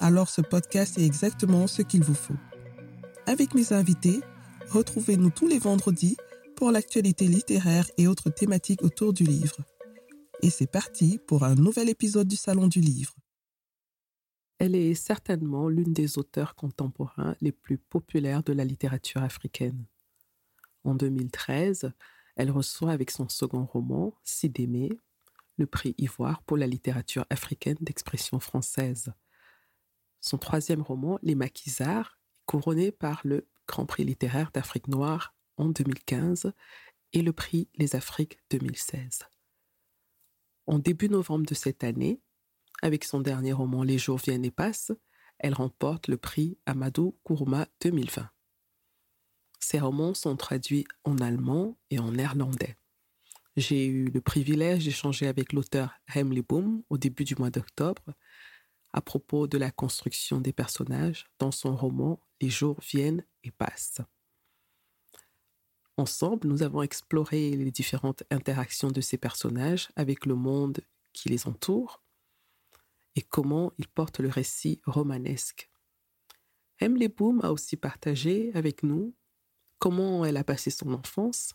alors ce podcast est exactement ce qu'il vous faut. Avec mes invités, retrouvez-nous tous les vendredis pour l'actualité littéraire et autres thématiques autour du livre. Et c'est parti pour un nouvel épisode du Salon du Livre. Elle est certainement l'une des auteurs contemporains les plus populaires de la littérature africaine. En 2013, elle reçoit avec son second roman, Sidémé, le prix Ivoire pour la littérature africaine d'expression française. Son troisième roman, Les Maquisards, couronné par le Grand Prix littéraire d'Afrique noire en 2015 et le prix Les Afriques 2016. En début novembre de cette année, avec son dernier roman Les jours viennent et passent, elle remporte le prix Amadou Kourouma 2020. Ses romans sont traduits en allemand et en néerlandais. J'ai eu le privilège d'échanger avec l'auteur Hemley Boom au début du mois d'octobre à propos de la construction des personnages dans son roman Les jours viennent et passent. Ensemble, nous avons exploré les différentes interactions de ces personnages avec le monde qui les entoure et comment ils portent le récit romanesque. Emily Boom a aussi partagé avec nous comment elle a passé son enfance,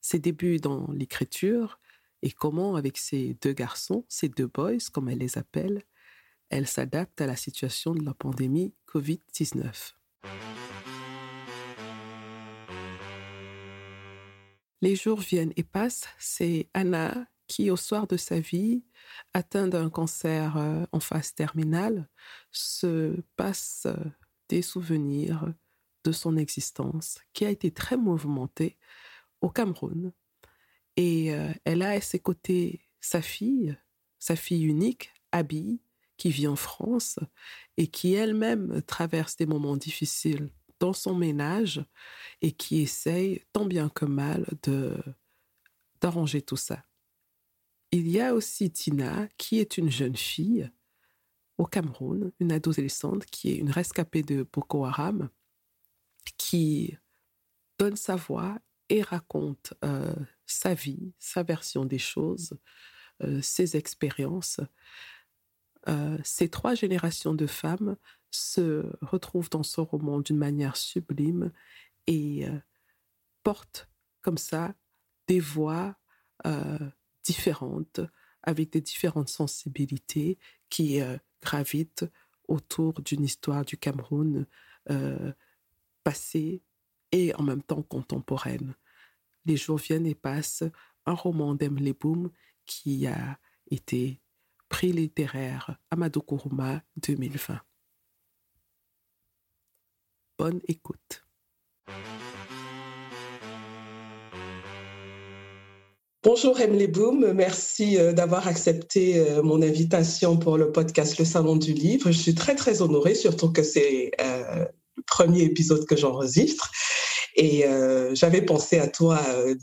ses débuts dans l'écriture et comment, avec ses deux garçons, ses deux boys, comme elle les appelle, elle s'adapte à la situation de la pandémie COVID-19. Les jours viennent et passent, c'est Anna qui, au soir de sa vie, atteinte d'un cancer euh, en phase terminale, se passe euh, des souvenirs de son existence qui a été très mouvementée au Cameroun. Et euh, elle a à ses côtés sa fille, sa fille unique, Abby, qui vit en France et qui elle-même traverse des moments difficiles dans son ménage et qui essaye tant bien que mal de d'arranger tout ça. Il y a aussi Tina, qui est une jeune fille au Cameroun, une adolescente qui est une rescapée de Boko Haram, qui donne sa voix et raconte euh, sa vie, sa version des choses, euh, ses expériences. Euh, ces trois générations de femmes se retrouvent dans ce roman d'une manière sublime et portent comme ça des voix différentes, avec des différentes sensibilités qui gravitent autour d'une histoire du Cameroun passée et en même temps contemporaine. Les jours viennent et passent, un roman d'Emily Boom qui a été prix littéraire Amadou Kourouma 2020. Bonne écoute. Bonjour Emily Boom, merci euh, d'avoir accepté euh, mon invitation pour le podcast Le Salon du Livre. Je suis très très honorée, surtout que c'est euh, le premier épisode que j'enregistre. Et j'avais pensé à toi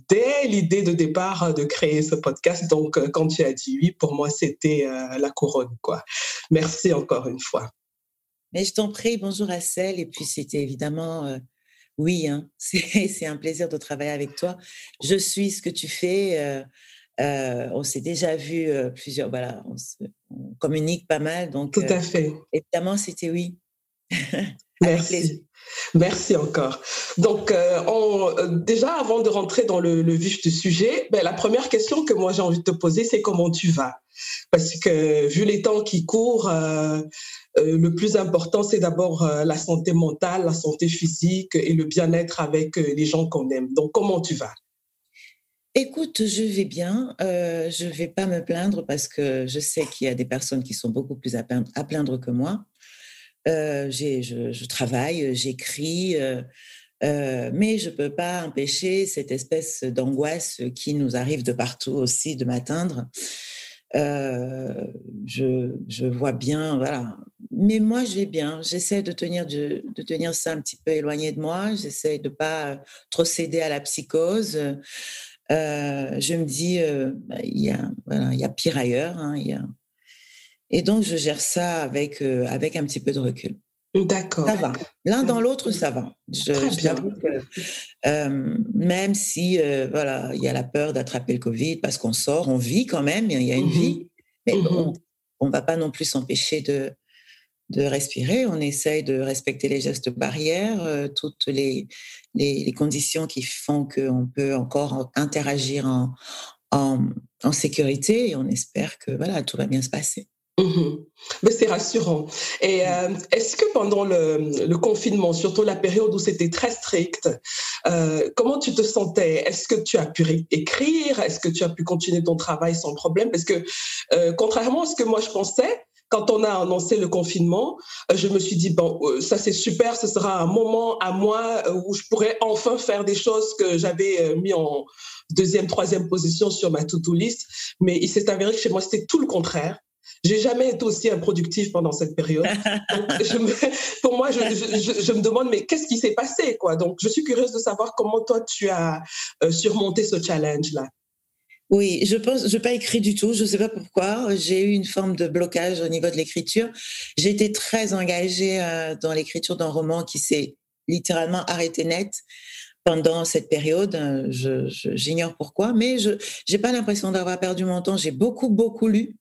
dès l'idée de départ de créer ce podcast. Donc, quand tu as dit oui, pour moi, c'était la couronne. Quoi. Merci encore une fois. Mais je t'en prie, bonjour à celle. Et puis, c'était évidemment oui, hein, c'est un plaisir de travailler avec toi. Je suis ce que tu fais. Euh, euh, on s'est déjà vu euh, plusieurs. Voilà, on, communique pas mal. Donc, Tout à fait. Évidemment, c'était oui. Merci. Merci encore. Donc, déjà, avant de rentrer dans le, vif du sujet, ben, la première question que moi j'ai envie de te poser, c'est comment tu vas? Parce que vu les temps qui courent, euh, le plus important, c'est d'abord euh, la santé mentale, la santé physique et le bien-être avec euh, les gens qu'on aime. Donc, comment tu vas? Écoute, je vais bien. je ne vais pas me plaindre parce que je sais qu'il y a des personnes qui sont beaucoup plus à plaindre, que moi. Je, travaille, j'écris, mais je ne peux pas empêcher cette espèce d'angoisse qui nous arrive de partout aussi de m'atteindre. je, vois bien, voilà, mais moi, je vais bien. J'essaie de tenir, de, tenir ça un petit peu éloigné de moi. J'essaie de pas trop céder à la psychose. Euh, je me dis, euh, bah, il y, a, voilà, y a pire ailleurs. Hein, y a... Et donc, je gère ça avec, euh, avec un petit peu de recul. D'accord. Ça va. L'un dans l'autre, ça va. Je, je euh, même si euh, voilà, il y a la peur d'attraper le Covid parce qu'on sort, on vit quand même, il y a une mmh vie, mais mmh on ne va pas non plus s'empêcher de, de respirer. On essaye de respecter les gestes barrières, euh, toutes les, les, les, conditions qui font qu'on peut encore interagir en, en, en sécurité et on espère que voilà, tout va bien se passer. Mhm. Mais c'est rassurant. Et euh, est-ce que pendant le, le, confinement, surtout la période où c'était très strict, euh, comment tu te sentais? Est-ce que tu as pu écrire? Est-ce que tu as pu continuer ton travail sans problème? Parce que euh, contrairement à ce que moi je pensais, quand on a annoncé le confinement, euh, je me suis dit, bon, euh, ça c'est super, ce sera un moment à moi euh, où je pourrais enfin faire des choses que j'avais mis en deuxième, troisième position sur ma to-do list. Mais il s'est avéré que chez moi, c'était tout le contraire. J'ai jamais été aussi improductive pendant cette période. pour moi, je, je, je, me demande, mais qu'est-ce qui s'est passé, quoi? Donc, je suis curieuse de savoir comment toi tu as euh, surmonté ce challenge-là. Oui, je pense, je n'ai pas écrit du tout. Je ne sais pas pourquoi. J'ai eu une forme de blocage au niveau de l'écriture. J'ai été très engagée euh, dans l'écriture d'un roman qui s'est littéralement arrêté net pendant cette période. J'ignore pourquoi, mais je n'ai pas l'impression d'avoir perdu mon temps. J'ai beaucoup, beaucoup lu.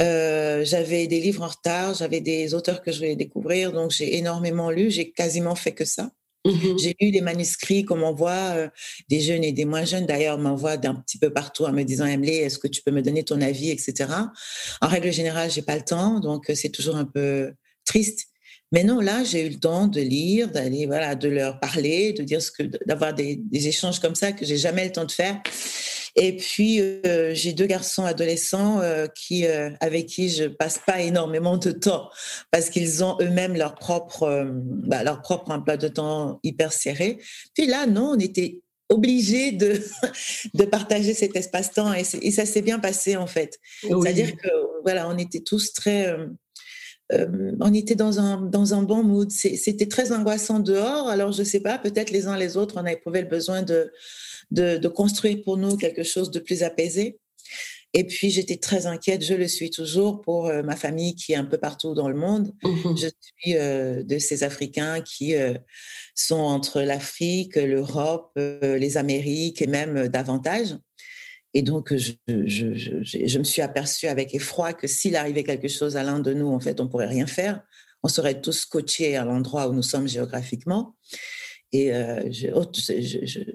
Euh, j'avais des livres en retard, j'avais des auteurs que je voulais découvrir, donc j'ai énormément lu, j'ai quasiment fait que ça. Mmh j'ai lu des manuscrits qu'on m'envoie, euh, des jeunes et des moins jeunes d'ailleurs m'envoient d'un petit peu partout en me disant Emily, est-ce que tu peux me donner ton avis, etc. En règle générale, j'ai pas le temps, donc euh, c'est toujours un peu triste. Mais non, là, j'ai eu le temps de lire, d'aller, voilà, de leur parler, de dire ce que, d'avoir des, des échanges comme ça que j'ai jamais le temps de faire. Et puis, euh, j'ai deux garçons adolescents euh, qui, euh, avec qui je passe pas énormément de temps parce qu'ils ont eux-mêmes leur propre, bah, leur propre emploi de temps hyper serré. Puis là, non, on était obligé de, de partager cet espace-temps et, et ça s'est bien passé en fait. Oui. C'est-à-dire que voilà, on était tous très euh, on était dans un, dans un bon mood. C'était très angoissant dehors. Alors, je ne sais pas, peut-être les uns les autres, on a éprouvé le besoin de, de, de, construire pour nous quelque chose de plus apaisé. Et puis, j'étais très inquiète, je le suis toujours, pour euh, ma famille qui est un peu partout dans le monde. Mmh. Je suis euh, de ces Africains qui euh, sont entre l'Afrique, l'Europe, les Amériques et même davantage. Et donc, je, je, je, je, me suis aperçue avec effroi que s'il arrivait quelque chose à l'un de nous, en fait, on pourrait rien faire. On serait tous scotchés à l'endroit où nous sommes géographiquement. Et euh, oh,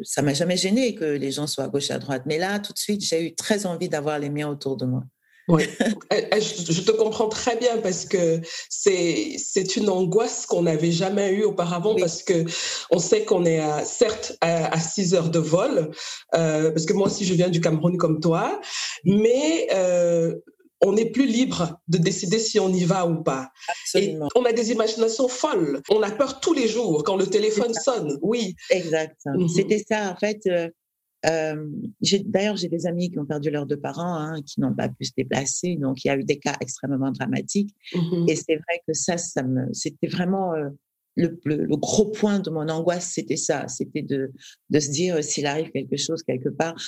ça m'a jamais gêné que les gens soient à gauche, à droite. Mais là, tout de suite, j'ai eu très envie d'avoir les miens autour de moi. Oui, je te comprends très bien parce que c'est c'est une angoisse qu'on n'avait jamais eue auparavant oui. parce que on sait qu'on est à, certes à, à 6 heures de vol euh, parce que moi aussi je viens du Cameroun comme toi, mais euh, on n'est plus libre de décider si on y va ou pas. Absolument. Et on a des imaginations folles. On a peur tous les jours quand le téléphone sonne. Oui. Exact. -hmm. C'était ça. En fait, euh, euh, d'ailleurs, j'ai des amis qui ont perdu leurs deux parents, hein, qui n'ont pas pu se déplacer. Donc, il y a eu des cas extrêmement dramatiques. -hmm. Et c'est vrai que ça, ça me, c'était vraiment euh, le, le, le, gros point de mon angoisse, c'était ça. C'était de, de se dire s'il arrive quelque chose quelque part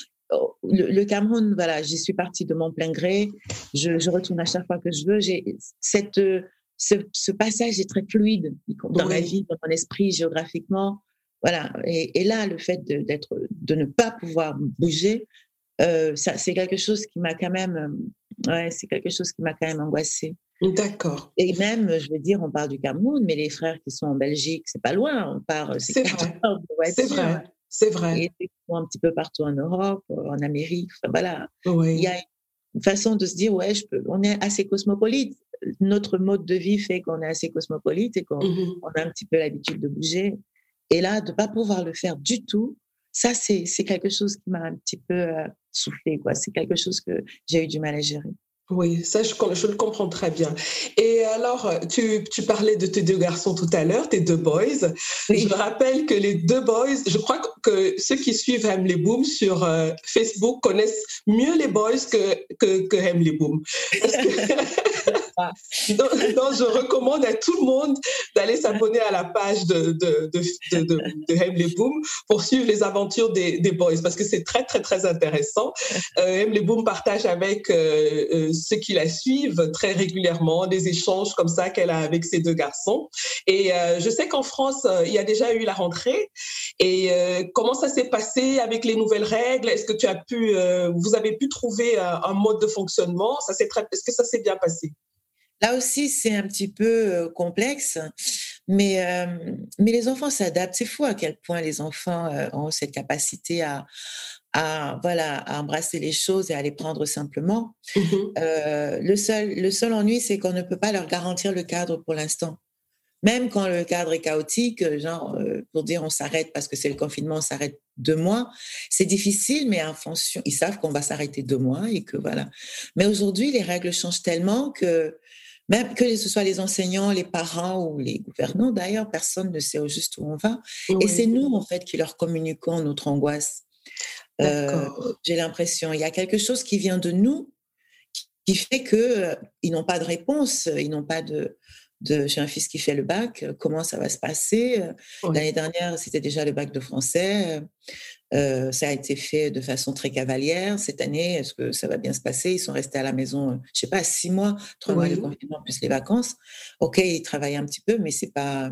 le, le, Cameroun, voilà, j'y suis partie de mon plein gré. Je, je, retourne à chaque fois que je veux. J'ai cette, ce, ce, passage est très fluide dans oui. ma vie, dans mon esprit, géographiquement. Voilà. Et, et là, le fait de, d'être, de ne pas pouvoir bouger, euh, ça, c'est quelque chose qui m'a quand même, ouais, c'est quelque chose qui m'a quand même angoissée. D'accord. Et même, je veux dire, on parle du Cameroun, mais les frères qui sont en Belgique, c'est pas loin. On part, c'est, c'est vrai. C'est vrai. C'est vrai. Et un petit peu partout en Europe, en Amérique. Enfin, voilà. Oui. Il y a une façon de se dire, ouais, je peux, on est assez cosmopolite. Notre mode de vie fait qu'on est assez cosmopolite et qu'on mm -hmm. on a un petit peu l'habitude de bouger. Et là, de ne pas pouvoir le faire du tout, ça, c'est quelque chose qui m'a un petit peu euh, soufflé. C'est quelque chose que j'ai eu du mal à gérer. Oui, ça, je, je, le comprends très bien. Et alors, tu, tu, parlais de tes deux garçons tout à l'heure, tes deux boys. Oui. Je me rappelle que les deux boys, je crois que ceux qui suivent Emily Boom sur euh, Facebook connaissent mieux les boys que, que, que Emily Boom. Parce que donc, je recommande à tout le monde d'aller s'abonner à la page de, de, Boom pour suivre les aventures des, boys parce que c'est très, très, très intéressant. Euh, Boom partage avec euh, euh, ceux qui la suivent très régulièrement des échanges comme ça qu'elle a avec ses deux garçons. Et euh, je sais qu'en France, il y a déjà eu la rentrée. Et comment ça s'est passé avec les nouvelles règles? Est-ce que tu as pu, vous avez pu trouver un mode de fonctionnement? Est-ce que ça s'est bien passé? Là aussi, c'est un petit peu euh, complexe, mais, euh, mais les enfants s'adaptent. C'est fou à quel point les enfants euh, ont cette capacité à, à, voilà, à embrasser les choses et à les prendre simplement. Mmh le, seul, le seul ennui, c'est qu'on ne peut pas leur garantir le cadre pour l'instant. Même quand le cadre est chaotique, genre pour dire on s'arrête parce que c'est le confinement, on s'arrête deux mois, c'est difficile, mais en fonction, ils savent qu'on va s'arrêter deux mois et que voilà. Mais aujourd'hui, les règles changent tellement que même que ce soit les enseignants, les parents ou les gouvernants d'ailleurs, personne ne sait au juste où on va. Et c'est nous, en fait, qui leur communiquons notre angoisse. Euh, J'ai l'impression, il y a quelque chose qui vient de nous qui fait qu'ils euh, ils n'ont pas de réponse, ils n'ont pas de, de... J'ai un fils qui fait le bac, comment ça va se passer? L'année dernière, c'était déjà le bac de français. Euh, ça a été fait de façon très cavalière. Cette année, est-ce que ça va bien se passer? Ils sont restés à la maison, euh, je sais pas, six mois, trois mois de confinement plus les vacances. Ok, ils travaillent un petit peu, mais c'est pas,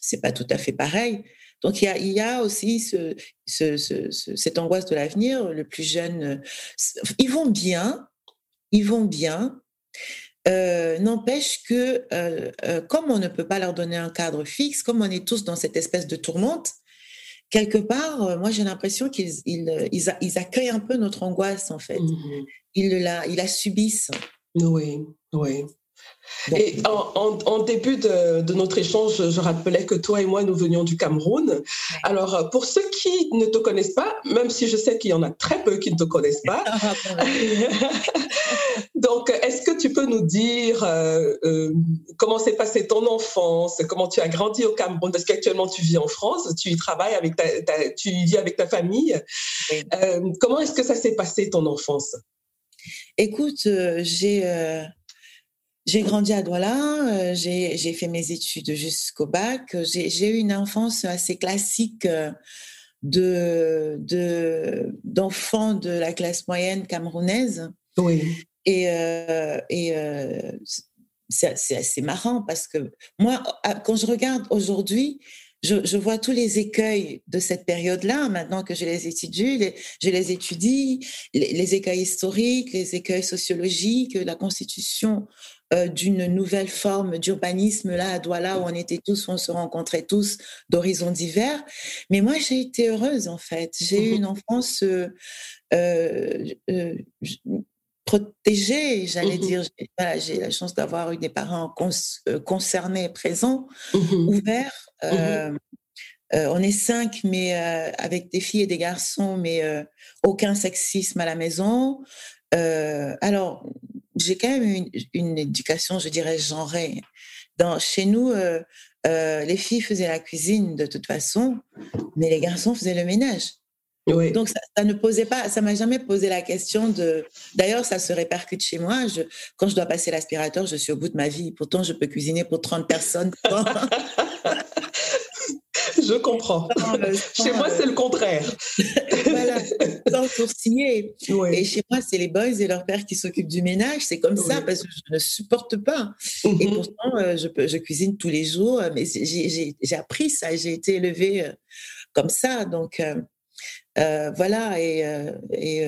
c'est pas tout à fait pareil. Donc il y a, il y a aussi ce, ce, cette angoisse de l'avenir. Le plus jeune, euh, ils vont bien, ils vont bien. N'empêche que, comme on ne peut pas leur donner un cadre fixe, comme on est tous dans cette espèce de tourmente, quelque part, euh, moi j'ai l'impression qu'ils ils, ils, accueillent un peu notre angoisse en fait. Mmh ils, la, ils la subissent. Oui, oui. Et en, début de, notre échange, je rappelais que toi et moi, nous venions du Cameroun. Alors, pour ceux qui ne te connaissent pas, même si je sais qu'il y en a très peu qui ne te connaissent pas, ah, donc, est-ce que tu peux nous dire euh, euh, comment s'est passée ton enfance, comment tu as grandi au Cameroun, parce qu'actuellement tu vis en France, tu y travailles avec ta, tu y vis avec ta famille. Euh, comment est-ce que ça s'est passé ton enfance? Écoute, j'ai j'ai grandi à Douala, euh, j'ai fait mes études jusqu'au bac. J'ai eu une enfance assez classique euh, de d'enfants de, la classe moyenne camerounaise. Oui. Et, euh, et c'est assez marrant parce que moi, quand je regarde aujourd'hui, je, vois tous les écueils de cette période-là, maintenant que je les étudie, je les étudie, les, les, écueils historiques, les écueils sociologiques, la constitution euh, d'une nouvelle forme d'urbanisme là à Douala où on était tous, on se rencontrait tous d'horizons divers. Mais moi, j'ai été heureuse en fait. J'ai eu mmh une enfance euh, euh, protégée, j'allais mmh dire. j'ai la chance d'avoir eu des parents concernés, présents, mmh ouverts. on est cinq, mais avec des filles et des garçons, mais aucun sexisme à la maison. alors, j'ai quand même une, une, éducation, je dirais, genrée. Dans, chez nous, euh, euh, les filles faisaient la cuisine de toute façon, mais les garçons faisaient le ménage. Oui. Donc ça, ne posait pas, ça m'a jamais posé la question de. D'ailleurs, ça se répercute chez moi. Je, quand je dois passer l'aspirateur, je suis au bout de ma vie. Pourtant, je peux cuisiner pour 30 personnes. Je comprends. chez moi, c'est le contraire. voilà, sans sourciller. Et chez moi, c'est les boys et leur père qui s'occupent du ménage. C'est comme ça parce que je ne supporte pas. Et mm-hmm. pourtant, euh, je, je, cuisine tous les jours. Mais j'ai appris ça. J'ai été élevée euh, comme ça. Donc, euh, voilà. Et, et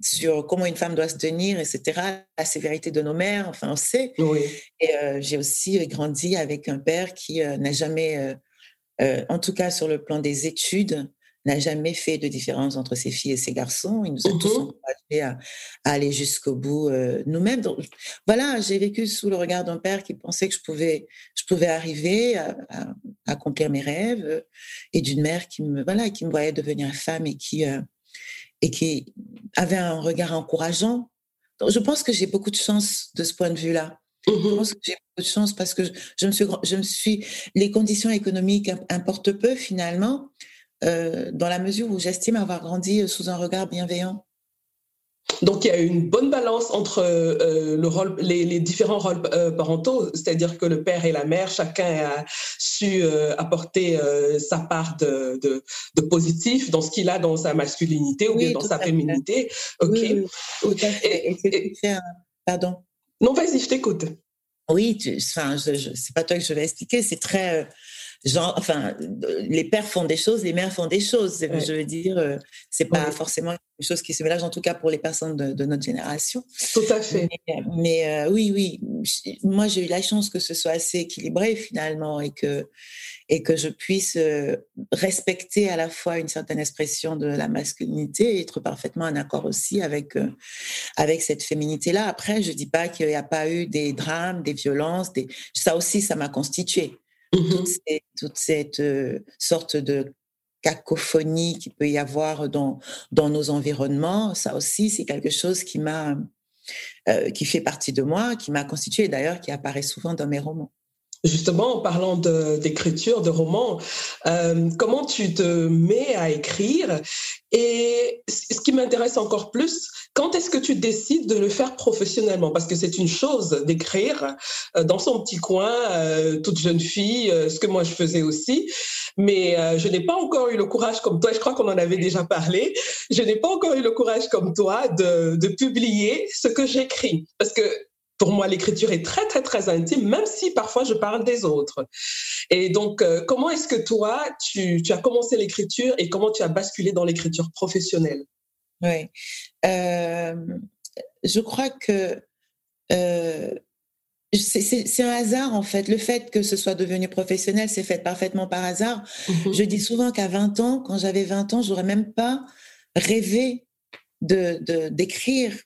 sur comment une femme doit se tenir, etc., la sévérité de nos mères, enfin, on sait. Et j'ai aussi grandi avec un père qui n'a jamais euh, en tout cas sur le plan des études, n'a jamais fait de différence entre ses filles et ses garçons. Il nous a tous mmh encouragés à, aller jusqu'au bout euh, nous-mêmes. Donc, voilà, j'ai vécu sous le regard d'un père qui pensait que je pouvais, je pouvais arriver à, accomplir mes rêves euh, et d'une mère qui me, voilà, qui me voyait devenir femme et qui, et qui avait un regard encourageant. Donc, je pense que j'ai beaucoup de chance de ce point de vue-là. Je mmh pense que j'ai beaucoup de chance parce que je me suis, je me suis, les conditions économiques importent peu finalement, euh, dans la mesure où j'estime avoir grandi sous un regard bienveillant. Donc il y a une bonne balance entre euh, le rôle, les, différents rôles euh, parentaux, c'est-à-dire que le père et la mère, chacun a su euh, apporter sa part de, de, positif dans ce qu'il a dans sa masculinité ou bien dans sa féminité. Ok. Pardon. Non, vas-y, je t'écoute. Oui, enfin, c'est pas toi que je vais expliquer, c'est très genre, enfin, les pères font des choses, les mères font des choses. Je veux dire, euh, c'est pas forcément une chose qui se mélange, en tout cas pour les personnes de, notre génération. Tout à fait. Mais, euh, oui, oui, moi j'ai eu la chance que ce soit assez équilibré finalement et que et que je puisse euh, respecter à la fois une certaine expression de la masculinité et être parfaitement en accord aussi avec avec cette féminité là. Après, je dis pas qu'il n'y a pas eu des drames, des violences, des ça aussi ça m'a constitué. Mmh toute, cette euh, sorte de cacophonie qu'il peut y avoir dans, nos environnements, ça aussi, c'est quelque chose qui m'a, euh, qui fait partie de moi, qui m'a constitué d'ailleurs, qui apparaît souvent dans mes romans. Justement, en parlant d'écriture, de, romans, euh, comment tu te mets à écrire? Et ce qui m'intéresse encore plus, quand est-ce que tu décides de le faire professionnellement? Parce que c'est une chose d'écrire euh, dans son petit coin, euh, toute jeune fille, ce que moi je faisais aussi, mais je n'ai pas encore eu le courage comme toi, je crois qu'on en avait déjà parlé, je n'ai pas encore eu le courage comme toi de, de publier ce que j'écris. Parce que pour moi, l'écriture est très, très, très intime, même si parfois je parle des autres. Et donc, euh, comment est-ce que toi, tu, as commencé l'écriture et comment tu as basculé dans l'écriture professionnelle? Oui. Euh, je crois que euh, c'est un hasard, en fait. Le fait que ce soit devenu professionnel, c'est fait parfaitement par hasard. Mm-hmm. Je dis souvent qu'à 20 ans, quand j'avais 20 ans, j'aurais même pas rêvé d'écrire de,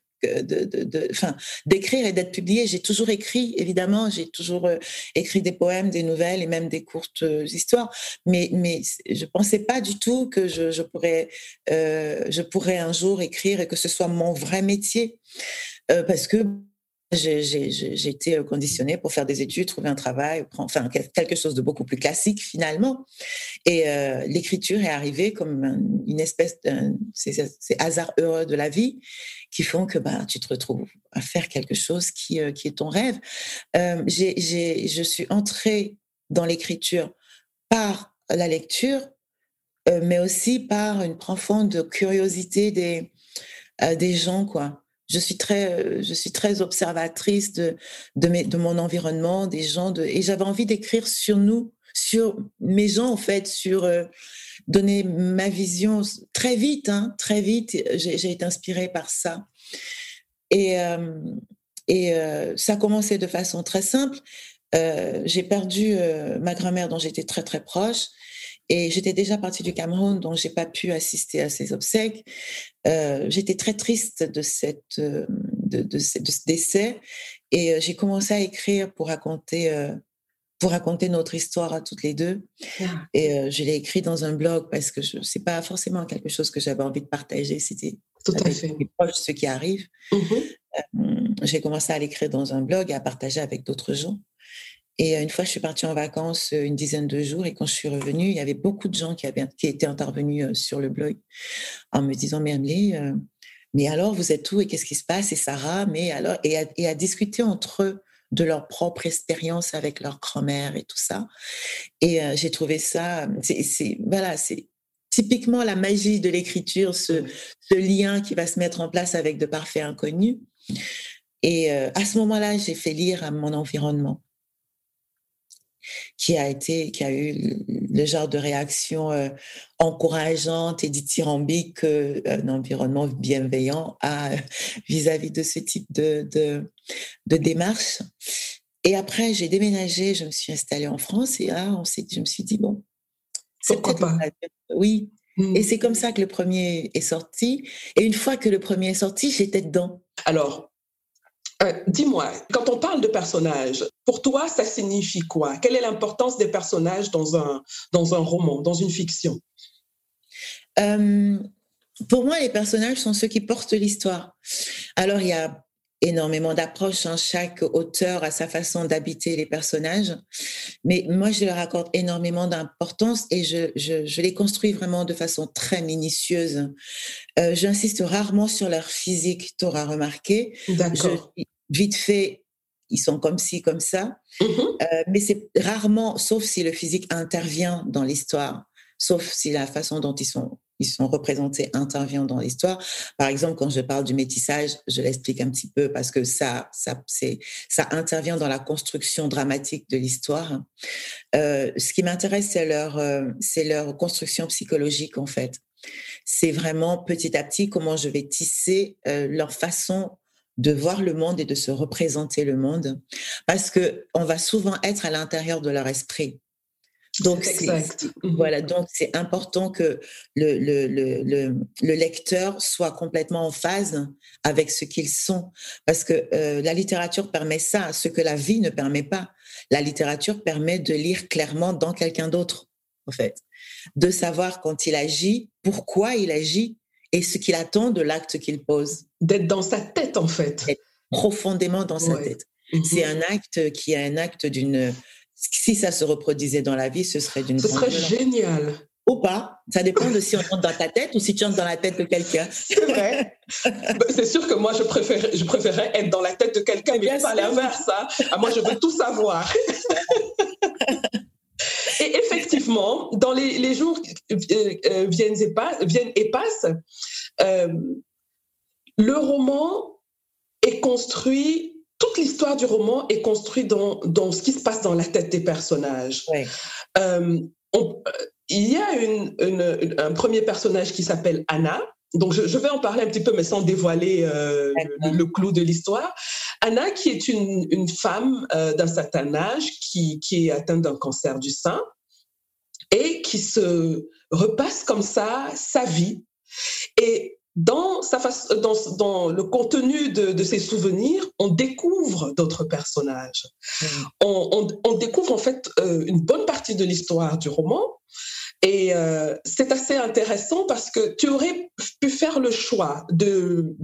enfin, d'écrire et d'être publié. J'ai toujours écrit, évidemment, j'ai toujours euh, écrit des poèmes, des nouvelles et même des courtes euh, histoires, mais, mais je pensais pas du tout que je, pourrais, euh, je pourrais un jour écrire et que ce soit mon vrai métier. parce que j'ai été euh, conditionnée pour faire des études, trouver un travail, enfin quelque chose de beaucoup plus classique finalement. Et euh, l'écriture est arrivée comme une espèce de ces hasards heureux de la vie qui font que bah, tu te retrouves à faire quelque chose qui, euh, qui est ton rêve. Euh, je suis entrée dans l'écriture par la lecture, mais aussi par une profonde curiosité des, des gens, quoi je suis très, euh, je suis très observatrice de, de, mes, de mon environnement, des gens, et j'avais envie d'écrire sur nous, sur mes gens en fait, sur euh, donner ma vision très vite, hein, très vite. J'ai été inspirée par ça. Et, euh, et ça a commencé de façon très simple. j'ai perdu ma grand-mère dont j'étais très très proche. Et j'étais déjà partie du Cameroun, donc j'ai pas pu assister à ses obsèques. Euh, j'étais très triste de cette euh, de, de, ce décès et euh, j'ai commencé à écrire pour raconter pour raconter notre histoire à toutes les deux. Et je l'ai écrit dans un blog parce que ce n'est pas forcément quelque chose que j'avais envie de partager. C'était tout à fait proche ce qui arrive. Mmh j'ai commencé à l'écrire dans un blog et à partager avec d'autres gens. Et une fois, je suis partie en vacances une dizaine de jours et quand je suis revenue, il y avait beaucoup de gens qui, avaient, qui étaient intervenus sur le blog en me disant, mais Amélie, mais alors vous êtes où et qu'est-ce qui se passe? Et Sarah, mais alors et à, discuter entre eux de leur propre expérience avec leur grand-mère et tout ça. Et j'ai trouvé ça, c'est voilà, typiquement la magie de l'écriture, ce, lien qui va se mettre en place avec de parfaits inconnus. Et à ce moment-là, j'ai fait lire à mon environnement qui a été, qui a eu le genre de réaction euh, encourageante et dithyrambique euh, un environnement bienveillant à vis-à-vis de ce type de, de, de démarche. Et après, j'ai déménagé, je me suis installée en France et là, on s'est, je me suis dit bon, pourquoi pas? Oui. Hmm. Et c'est comme ça que le premier est sorti. Et une fois que le premier est sorti, j'étais dedans. Alors, euh, dis-moi, quand on parle de personnages, pour toi, ça signifie quoi? Quelle est l'importance des personnages dans un, dans un roman, dans une fiction? Euh, Pour moi, les personnages sont ceux qui portent l'histoire. Alors, il y a énormément d'approches. Hein. Chaque auteur a sa façon d'habiter les personnages. Mais moi, je leur accorde énormément d'importance et je, je, les construis vraiment de façon très minutieuse. Euh, J'insiste rarement sur leur physique, tu auras remarqué. D'accord. Vite fait, ils sont comme ci, comme ça. Mm-hmm. Euh, mais c'est rarement, sauf si le physique intervient dans l'histoire, sauf si la façon dont ils sont ils sont représentés intervient dans l'histoire. Par exemple, quand je parle du métissage, je l'explique un petit peu parce que ça, ça, ça intervient dans la construction dramatique de l'histoire. Euh, ce qui m'intéresse, c'est leur, euh, leur construction psychologique en fait. C'est vraiment petit à petit comment je vais tisser euh, leur façon de voir le monde et de se représenter le monde, parce que on va souvent être à l'intérieur de leur esprit. Donc, c'est, mhm. voilà, donc c'est important que le, le, le, le, lecteur soit complètement en phase avec ce qu'ils sont, parce que euh, la littérature permet ça, ce que la vie ne permet pas. La littérature permet de lire clairement dans quelqu'un d'autre, en fait, de savoir quand il agit, pourquoi il agit et ce qu'il attend de l'acte qu'il pose. D'être dans sa tête, en fait. profondément dans sa tête. Mhm. C'est un acte qui est un acte d'une si ça se reproduisait dans la vie, ce serait d'une Ce serait génial. Ou pas. Ça dépend de si on entre dans ta tête ou si tu entres dans la tête de quelqu'un. C'est vrai. C'est sûr que moi, je préférais, je préférais être dans la tête de quelqu'un, mais pas l'inverse. Hein. Ah, moi, je veux tout savoir. et effectivement, dans les, les jours euh, euh, viennent, et passent, viennent et passent, euh, le roman est construit toute l'histoire du roman est construite dans, dans, ce qui se passe dans la tête des personnages. Euh, euh, il y a une, un premier personnage qui s'appelle Anna. Donc, je, vais en parler un petit peu, mais sans dévoiler euh, le, clou de l'histoire. Anna, qui est une, une femme d'un certain âge, qui, qui est atteinte d'un cancer du sein et qui se repasse comme ça sa vie. Et dans, sa dans, dans le contenu de, de, ses souvenirs, on découvre d'autres personnages. Mm. On, on, on, découvre en fait euh, une bonne partie de l'histoire du roman. Et euh, c'est assez intéressant parce que tu aurais pu faire le choix de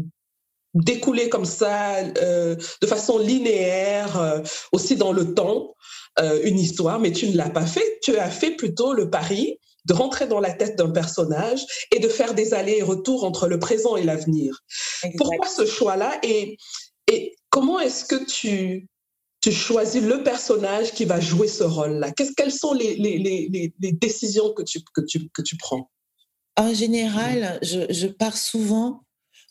d'écouler comme ça, euh, de façon linéaire, aussi dans le temps, une histoire, mais tu ne l'as pas fait. Tu as fait plutôt le pari de rentrer dans la tête d'un personnage et de faire des allers et retours entre le présent et l'avenir. Pourquoi ce choix-là et, et comment est-ce que tu, tu choisis le personnage qui va jouer ce rôle-là? Quelles sont les, les, les, les, décisions que tu, que tu, que tu prends? En général, je, je pars souvent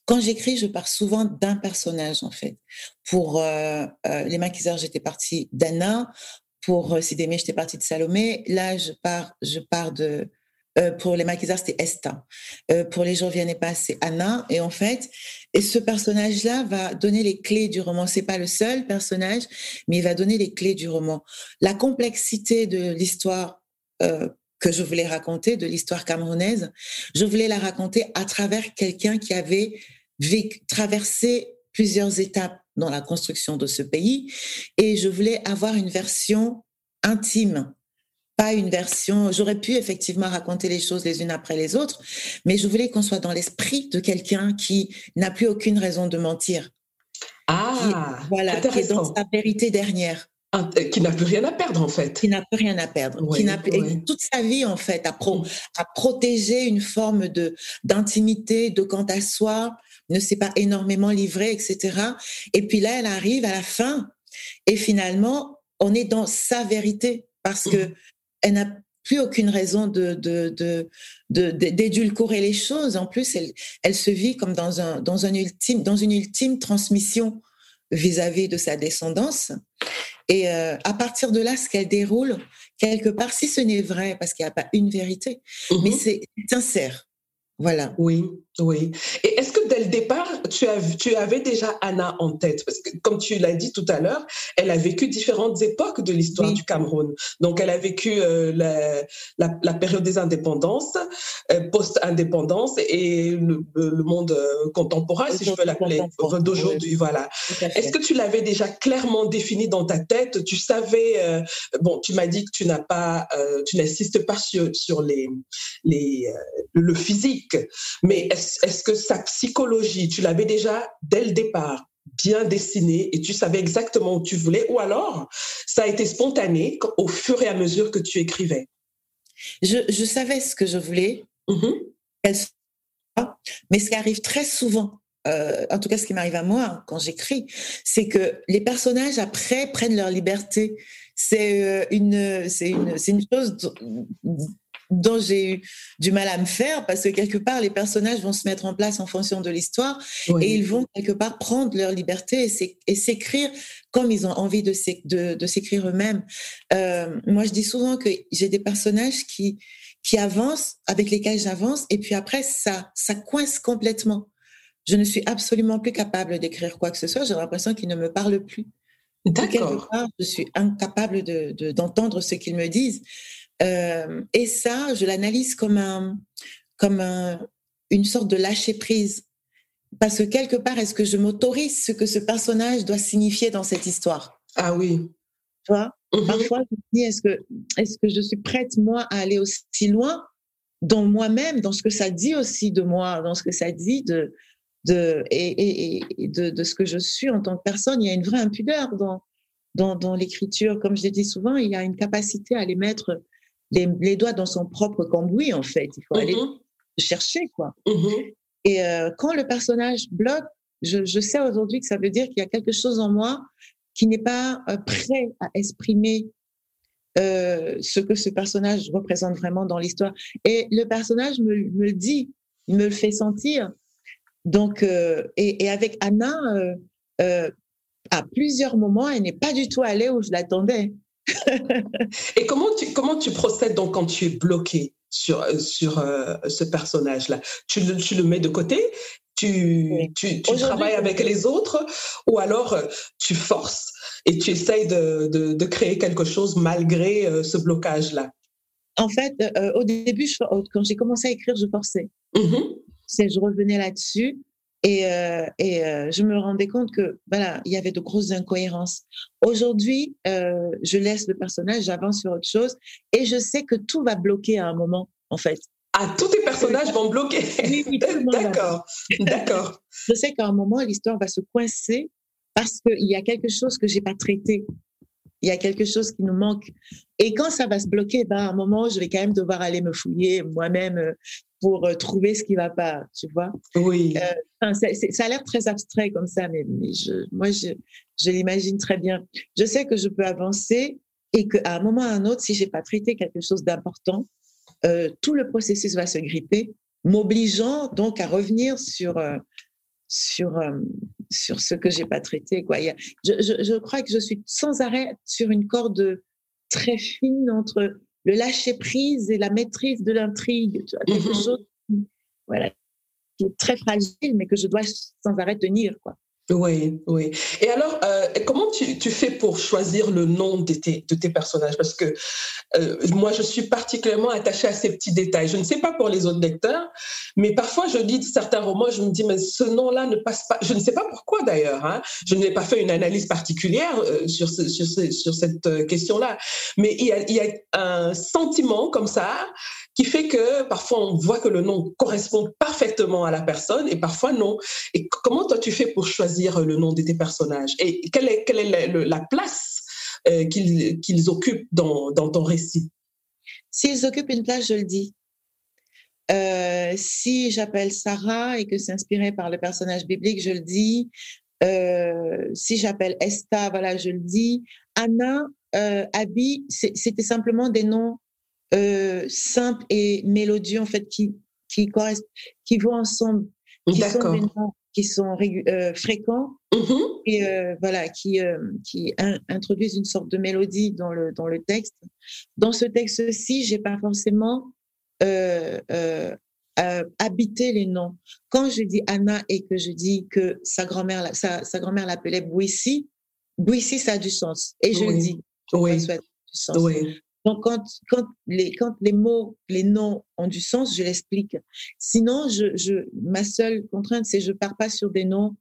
quand j'écris, je pars souvent d'un personnage, en fait. Pour euh, euh, Les Maquiseurs, j'étais partie d'Anna. Pour euh, Sidémé, j'étais partie de Salomé. Là, je pars, je pars de. Euh, pour les maquisards, c'était Esta. Euh, pour les jours viennent et passent, c'est Anna. Et en fait, et ce personnage-là va donner les clés du roman. C'est pas le seul personnage, mais il va donner les clés du roman. La complexité de l'histoire euh, que je voulais raconter, de l'histoire camerounaise, je voulais la raconter à travers quelqu'un qui avait vécu, traversé plusieurs étapes dans la construction de ce pays et je voulais avoir une version intime pas une version. J'aurais pu effectivement raconter les choses les unes après les autres, mais je voulais qu'on soit dans l'esprit de quelqu'un qui n'a plus aucune raison de mentir. Ah, voilà, qui est dans sa vérité dernière. Euh, qui n'a plus rien à perdre en fait. Qui n'a plus rien à perdre. qui n'a toute sa vie en fait à, pro, à protéger une forme de d'intimité, de quant à soi, ne s'est pas énormément livré, etc. Et puis là, elle arrive à la fin et finalement, on est dans sa vérité parce que mmh. elle n'a plus aucune raison de, d'édulcorer les choses. En plus, elle, elle se vit comme dans, un, dans, un ultime, dans une ultime transmission vis-à-vis de sa descendance. Et euh, à partir de là, ce qu'elle déroule, quelque part, si ce n'est vrai, parce qu'il n'y a pas une vérité, mais mmh c'est sincère. Voilà. Oui, oui. Et est-ce dès le départ, tu, as, tu avais déjà Anna en tête Parce que comme tu l'as dit tout à l'heure, elle a vécu différentes époques de l'histoire du Cameroun. Donc, elle a vécu euh, la, la, période des indépendances, euh, post-indépendance et le, le monde euh, contemporain, si je peux l'appeler, d'aujourd'hui. Voilà. Est-ce que tu l'avais déjà clairement défini dans ta tête? Tu savais, bon, tu m'as dit que tu n'as pas, tu n'insistes pas sur, sur les, les, le physique, mais est-ce que sa psychologie, tu l'avais déjà dès le départ bien dessiné et tu savais exactement où tu voulais ou alors ça a été spontané au fur et à mesure que tu écrivais Je, je savais ce que je voulais, mm-hmm. mais ce qui arrive très souvent, euh, en tout cas ce qui m'arrive à moi quand j'écris, c'est que les personnages après prennent leur liberté. C'est euh, une, c'est une, une chose dont j'ai eu du mal à me faire parce que quelque part, les personnages vont se mettre en place en fonction de l'histoire et ils vont quelque part prendre leur liberté et s'écrire comme ils ont envie de s'écrire eux-mêmes. Euh, moi, je dis souvent que j'ai des personnages qui, qui avancent, avec lesquels j'avance, et puis après, ça, ça coince complètement. Je ne suis absolument plus capable d'écrire quoi que ce soit. J'ai l'impression qu'ils ne me parlent plus. D'accord. Je suis incapable d'entendre de, ce qu'ils me disent. Euh, et ça, je l'analyse comme, un, comme une sorte de lâcher prise. Parce que quelque part, est-ce que je m'autorise ce que ce personnage doit signifier dans cette histoire? Ah oui. Tu vois? Mhm. Parfois, je me dis, est-ce que, est que je suis prête, moi, à aller aussi loin dans moi-même, dans ce que ça dit aussi de moi, dans ce que ça dit de, de, et, et, de, de, ce que je suis en tant que personne? Il y a une vraie impudeur dans, dans, dans l'écriture. Comme je l'ai dit souvent, il y a une capacité à aller mettre les, doigts dans son propre cambouis, en fait. Il faut aller mm-hmm. chercher, quoi. Mm-hmm. Et euh, quand le personnage bloque, je, je sais aujourd'hui que ça veut dire qu'il y a quelque chose en moi qui n'est pas euh, prêt à exprimer euh, ce que ce personnage représente vraiment dans l'histoire. Et le personnage me, me, le dit, me le fait sentir. Donc, euh, et, et, avec Anna, euh, à plusieurs moments, elle n'est pas du tout allée où je l'attendais. Et comment tu, comment tu procèdes donc quand tu es bloqué sur, euh, sur euh, ce personnage-là? Tu le, tu le mets de côté? Tu, tu, tu travailles avec les autres? Ou alors euh, tu forces et tu essayes de, de, de créer quelque chose malgré ce blocage-là? En fait, au début, quand j'ai commencé à écrire, je forçais. Mm-hmm. Je revenais là-dessus et, euh, et euh, je me rendais compte que voilà, il y avait de grosses incohérences. Aujourd'hui, euh, je laisse le personnage, j'avance sur autre chose, et je sais que tout va bloquer à un moment, en fait. Ah, tous tes personnages vont bloquer. Oui, D'accord, d'accord. je sais qu'à un moment, l'histoire va se coincer parce qu'il y a quelque chose que j'ai pas traité. Il y a quelque chose qui nous manque. Et quand ça va se bloquer, ben, à un moment, je vais quand même devoir aller me fouiller moi-même pour euh, trouver ce qui va pas, tu vois? Oui. Euh, ça a l'air très abstrait comme ça, mais, je, moi, je, je l'imagine très bien. Je sais que je peux avancer et qu'à un moment ou à un autre, si j'ai pas traité quelque chose d'important, euh, tout le processus va se gripper, m'obligeant donc à revenir sur sur sur ce que j'ai pas traité. Quoi. je, je, je crois que je suis sans arrêt sur une corde très fine entre le lâcher prise et la maîtrise de l'intrigue. Quelque mhm. chose voilà, qui est très fragile, mais que je dois sans arrêt tenir. Quoi. Oui, oui. Et alors, euh, comment tu, fais pour choisir le nom de tes, de tes personnages? Parce que euh, moi, je suis particulièrement attachée à ces petits détails. Je ne sais pas pour les autres lecteurs, mais parfois, je lis certains romans, je me dis, mais ce nom-là ne passe pas. Je ne sais pas pourquoi d'ailleurs. Hein. Je n'ai pas fait une analyse particulière euh, sur, sur, sur, cette question-là. Mais il y a un sentiment comme ça qui fait que parfois on voit que le nom correspond parfaitement à la personne et parfois non. Et comment toi tu fais pour choisir le nom de tes personnages Et quelle est, quelle est la, place euh, qu'ils occupent dans, dans, ton récit? S'ils occupent une place, je le dis. Euh, si j'appelle Sarah et que c'est inspiré par le personnage biblique, je le dis. Euh, si j'appelle Esther, voilà, je le dis. Anna, euh, Abby, c'était simplement des noms simples et mélodieux en fait qui qui correspondent, qui vont ensemble, sont qui sont euh, fréquents mm-hmm. et euh, voilà qui euh, qui introduisent une sorte de mélodie dans le dans le texte. Dans ce texte-ci, j'ai pas forcément habité les noms. Quand je dis Anna et que je dis que sa grand-mère sa, sa grand-mère l'appelait Bouissi, Bouissi ça a du sens et je le dis. Oui. Ça a du sens. Oui. Donc, quand, quand, les, quand les mots, les noms ont du sens, je l'explique. Sinon, je, je, ma seule contrainte, c'est je pars pas sur des noms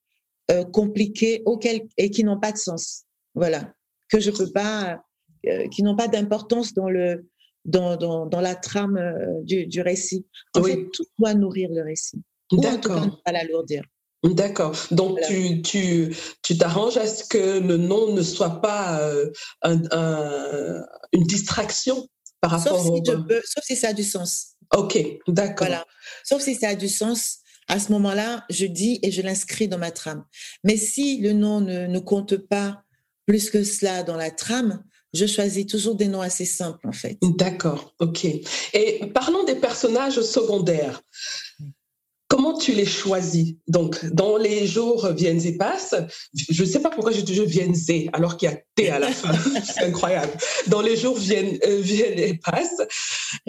euh, compliqués auxquels, et qui n'ont pas de sens. Voilà. Que je peux pas, euh, qui n'ont pas d'importance dans le, dans, dans, dans la trame euh, du, du récit. En fait, tout doit nourrir le récit. D'accord. pas l'alourdir. D'accord. Donc tu tu tu t'arranges à ce que le nom ne soit pas euh, une distraction par rapport sauf si, sauf si ça a du sens. Ok, d'accord. Voilà. Sauf si ça a du sens. À ce moment-là, je dis et je l'inscris dans ma trame. Mais si le nom ne, ne compte pas plus que cela dans la trame, je choisis toujours des noms assez simples, en fait. D'accord, ok. Et parlons des personnages secondaires. Comment tu les choisis? Donc, dans les jours viennent et passent, je ne sais pas pourquoi j'ai toujours viennent et alors qu'il y a T à la fin. C'est incroyable. Dans les jours viennent, euh, viennent et passent,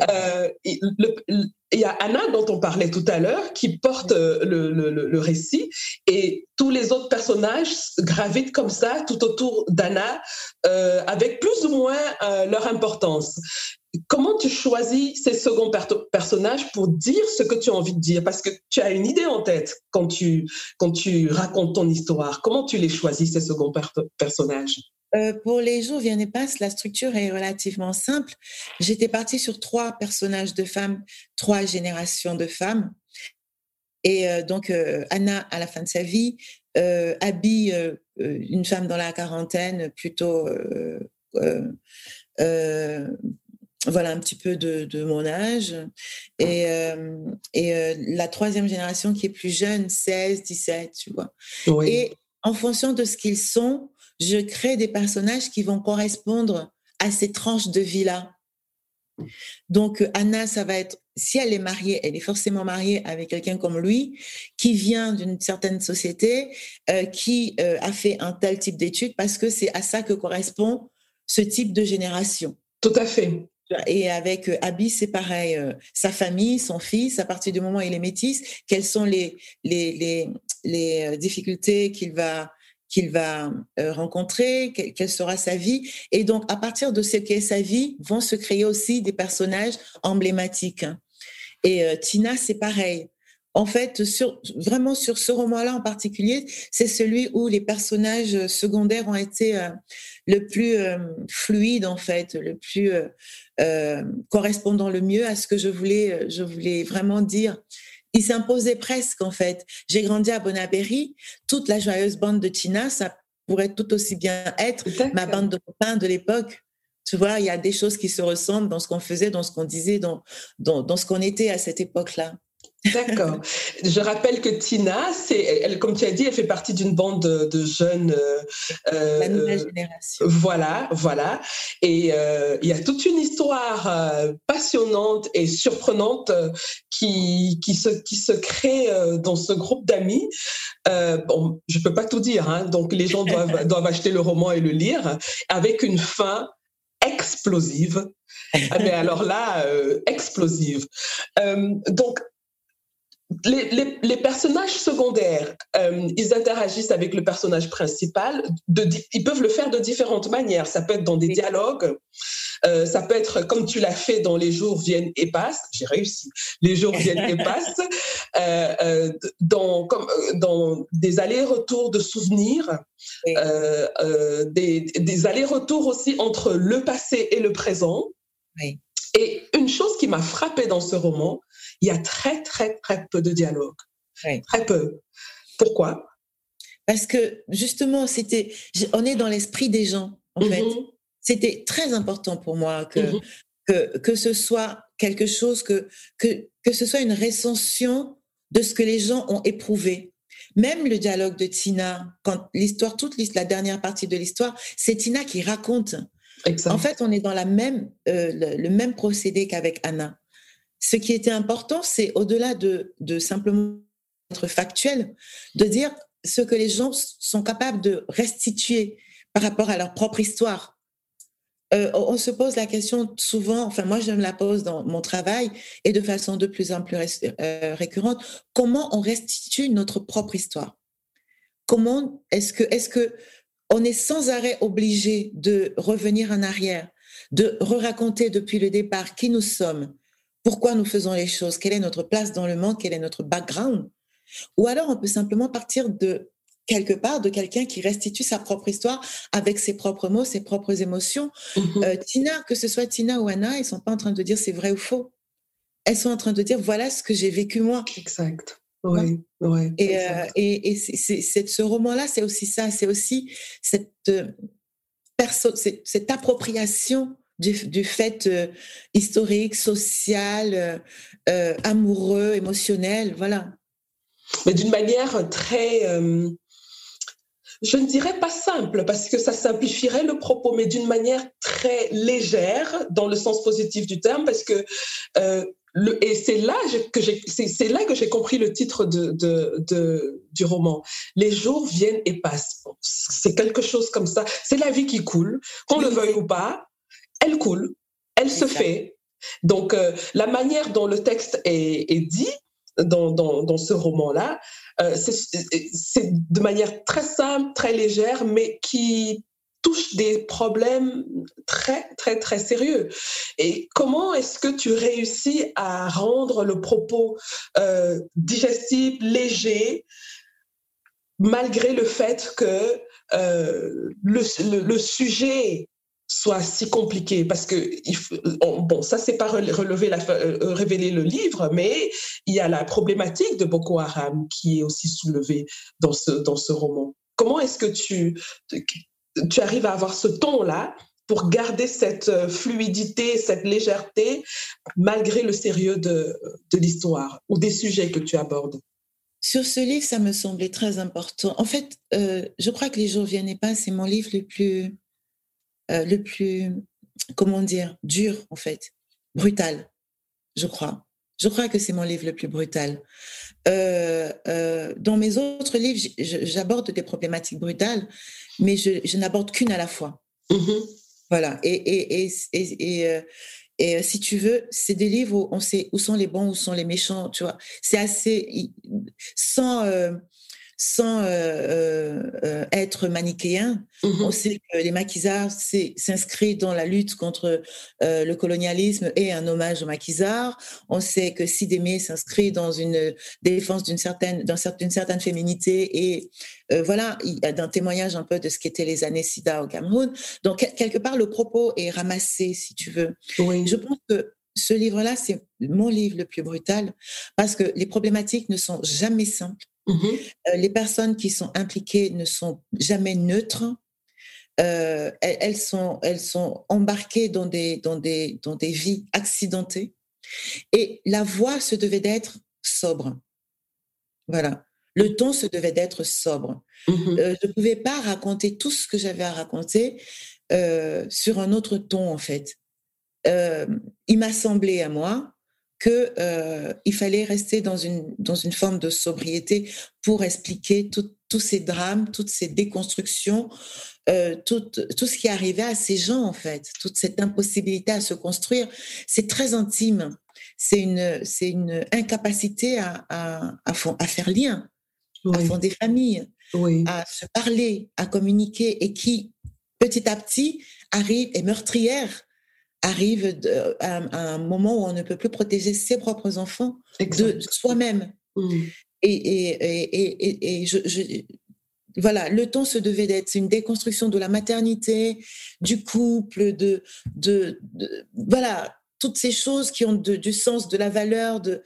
euh, il y a Anna dont on parlait tout à l'heure qui porte euh, le, le, le, récit et tous les autres personnages gravitent comme ça tout autour d'Anna avec plus ou moins leur importance comment tu choisis ces seconds personnages pour dire ce que tu as envie de dire? Parce que tu as une idée en tête quand tu, quand tu racontes ton histoire. Comment tu les choisis, ces seconds personnages? Euh, pour les jours viennent et passent, la structure est relativement simple. J'étais partie sur trois personnages de femmes, trois générations de femmes. Et euh, donc, euh, Anna à la fin de sa vie, Abby, une femme dans la quarantaine, plutôt voilà un petit peu de, mon âge. Et, euh, et euh, la troisième génération qui est plus jeune, 16, 17, tu vois. Et en fonction de ce qu'ils sont, je crée des personnages qui vont correspondre à ces tranches de vie-là. Donc, Anna, ça va être, si elle est mariée, elle est forcément mariée avec quelqu'un comme lui, qui vient d'une certaine société, euh, qui a fait un tel type d'études, parce que c'est à ça que correspond ce type de génération. Tout à fait. Et avec euh, Abby, c'est pareil. Euh, sa famille, son fils, à partir du moment où il est métis, quelles sont les, euh, difficultés qu'il va qu'il va rencontrer, quelle sera sa vie. Et donc, à partir de ce qu'est sa vie, vont se créer aussi des personnages emblématiques. Et Tina, c'est pareil. En fait, sur, vraiment sur ce roman-là en particulier, c'est celui où les personnages secondaires ont été le plus euh, fluide en fait, le plus euh, euh, correspondant le mieux à ce que je voulais, je voulais vraiment dire. Il s'imposait presque en fait. J'ai grandi à Bonaberry, toute la joyeuse bande de Tina, ça pourrait tout aussi bien être ma bande de copains de l'époque. Tu vois, il y a des choses qui se ressemblent dans ce qu'on faisait, dans ce qu'on disait, dans, dans, dans ce qu'on était à cette époque-là. D'accord. Je rappelle que Tina, c'est, elle, comme tu as dit, elle fait partie d'une bande de, jeunes. Euh, La nouvelle euh, génération. Voilà, voilà. Et euh, il y a toute une histoire passionnante et surprenante qui, qui, se, qui se crée dans ce groupe d'amis. bon, je peux pas tout dire, hein, donc les gens doivent, doivent acheter le roman et le lire, avec une fin explosive. Ah, mais alors là, explosive. donc, les, les, personnages secondaires, euh, ils interagissent avec le personnage principal. De, ils peuvent le faire de différentes manières. Ça peut être dans des dialogues. Euh, ça peut être comme tu l'as fait dans Les jours viennent et passent. J'ai réussi. Les jours viennent et passent. Euh, dans, comme, dans des allers-retours de souvenirs. des, des allers-retours aussi entre le passé et le présent. Et une chose qui m'a frappée dans ce roman, il y a très, très, très peu de dialogue. Très peu. Pourquoi? Parce que justement, c'était, on est dans l'esprit des gens, en fait. Mm-hmm. C'était très important pour moi que, mm-hmm. que, que ce soit quelque chose, que, que, que ce soit une recension de ce que les gens ont éprouvé. Même le dialogue de Tina, quand l'histoire, toute la dernière partie de l'histoire, c'est Tina qui raconte. En fait, on est dans la même, euh, le, même procédé qu'avec Anna. Ce qui était important, c'est au-delà de, simplement être factuel, de dire ce que les gens sont capables de restituer par rapport à leur propre histoire. Euh, on se pose la question souvent, enfin moi je me la pose dans mon travail et de façon de plus en plus euh, récurrente, comment on restitue notre propre histoire? Comment est-ce que, est-ce que on est sans arrêt obligé de revenir en arrière, de re-raconter depuis le départ qui nous sommes, pourquoi nous faisons les choses, quelle est notre place dans le monde, quel est notre background? Ou alors on peut simplement partir de quelque part de quelqu'un qui restitue sa propre histoire avec ses propres mots, ses propres émotions. Mm-hmm. Euh, Tina, que ce soit Tina ou Anna, ils sont pas en train de dire c'est vrai ou faux. Elles sont en train de dire voilà ce que j'ai vécu moi. Exact. Oui, oui. Et, euh, et, et c'est, ce roman-là, c'est aussi ça, c'est aussi cette, euh, cette appropriation du, du fait euh, historique, social, amoureux, émotionnel, voilà. Mais d'une manière très je ne dirais pas simple parce que ça simplifierait le propos, mais d'une manière très légère dans le sens positif du terme, parce que euh, le, et c'est là que j'ai c'est là que j'ai compris le titre de, de, de, du roman. Les jours viennent et passent. C'est quelque chose comme ça. C'est la vie qui coule, qu'on le veuille ou pas. Elle coule, elle se fait. Donc euh, la manière dont le texte est, est dit dans, dans, dans ce roman-là, euh, c'est de manière très simple, très légère, mais qui touche des problèmes très, très, très sérieux. Et comment est-ce que tu réussis à rendre le propos euh, digestible, léger, malgré le fait que euh, le, le, sujet soit si compliqué parce que bon ça c'est pas relever la, euh, révéler le livre mais il y a la problématique de Boko Haram qui est aussi soulevée dans ce dans ce roman comment est-ce que tu tu arrives à avoir ce ton là pour garder cette euh, fluidité cette légèreté malgré le sérieux de, de l'histoire ou des sujets que tu abordes? Sur ce livre, ça me semblait très important. En fait, euh, je crois que Les jours viennent et passent, c'est mon livre le plus euh, le plus, comment dire, dur, en fait, brutal, je crois. Je crois que c'est mon livre le plus brutal. Euh, euh, dans mes autres livres, j'aborde des problématiques brutales, mais je, n'aborde qu'une à la fois. Mm-hmm. Voilà. Et, et, et, et, et si tu veux, c'est des livres où on sait où sont les bons, où sont les méchants, tu vois. C'est assez sans sans euh, euh, euh, être manichéen. Mmh On sait que les maquisards s'inscrivent dans la lutte contre le colonialisme et un hommage aux maquisards. On sait que Sidémé s'inscrit dans une défense d'une certaine, certaine féminité et voilà, il y a d'un témoignage un peu de ce qu'étaient les années SIDA au Cameroun. Donc, quelque part, le propos est ramassé, si tu veux. Je pense que ce livre-là, c'est mon livre le plus brutal parce que les problématiques ne sont jamais simples. Mmh euh, les personnes qui sont impliquées ne sont jamais neutres. Euh, elles, sont, elles sont embarquées dans des, dans, des, dans des vies accidentées. Et la voix se devait d'être sobre. Voilà. Le ton se devait d'être sobre. Mmh euh, je ne pouvais pas raconter tout ce que j'avais à raconter sur un autre ton, en fait. il m'a semblé à moi qu'il euh, fallait rester dans une, dans une forme de sobriété pour expliquer tous ces drames, toutes ces déconstructions, euh, tout, tout, ce qui arrivait à ces gens, en fait, toute cette impossibilité à se construire. C'est très intime. C'est une, c'est une incapacité à, à, à, faire lien, à fonder famille, à se parler, à communiquer et qui, petit à petit, arrive, est meurtrière arrive à, un moment où on ne peut plus protéger ses propres enfants de soi-même. Mmh. Et, et, et, et je, voilà, le temps se devait d'être une déconstruction de la maternité, du couple, de, de, voilà, toutes ces choses qui ont du sens, de la valeur. De,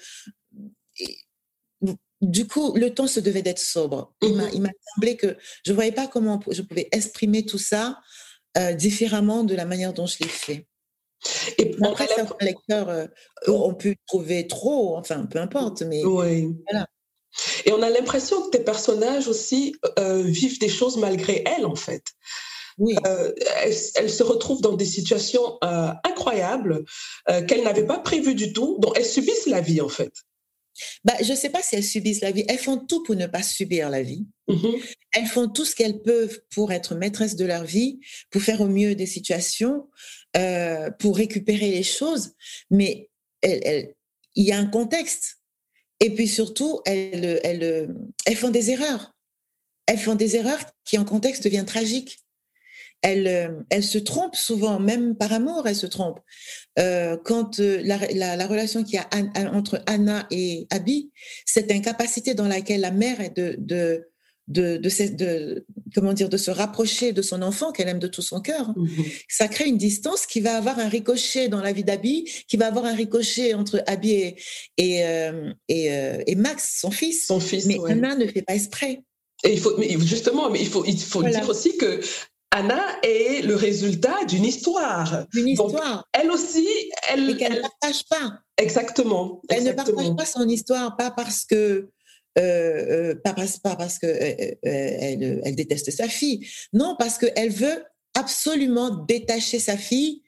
du coup, le temps se devait d'être sobre. Il mmh. m'a semblé que je ne voyais pas comment je pouvais exprimer tout ça euh, différemment de la manière dont je l'ai fait. Et après, certains lecteurs euh, ont pu trouver trop, enfin, peu importe, mais oui. voilà. Et on a l'impression que tes personnages aussi euh, vivent des choses malgré elles, en fait. Oui. Euh, elles, se retrouvent dans des situations incroyables qu'elles n'avaient pas prévues du tout, dont elles subissent la vie, en fait. Bah, je ne sais pas si elles subissent la vie. Elles font tout pour ne pas subir la vie. Mm-hmm. Elles font tout ce qu'elles peuvent pour être maîtresses de leur vie, pour faire au mieux des situations. Euh, pour récupérer les choses, mais il y a un contexte. Et puis surtout, elles, elles, elles font des erreurs. Elles font des erreurs qui en contexte deviennent tragiques. Elles, elles se trompent souvent, même par amour, elles se trompent. Euh, quand euh, la, la, relation qu'il y a entre Anna et Abby, cette incapacité dans laquelle la mère est de, de de, de, comment dire, de se rapprocher de son enfant qu'elle aime de tout son cœur. Mhm. Ça crée une distance qui va avoir un ricochet dans la vie d'Abby, qui va avoir un ricochet entre Abby et, et, euh, euh, et, Max, son fils. Son fils, Mais Anna ne fait pas exprès. Et il faut, mais justement, mais il faut, il faut dire aussi que Anna est le résultat d'une histoire. D'une histoire. elle aussi, elle. Et qu'elle ne partage pas. Exactement. Elle ne partage pas son histoire, pas parce que euh, euh, pas, parce, pas parce que euh, elle, elle, déteste sa fille, non, parce qu'elle veut absolument détacher sa fille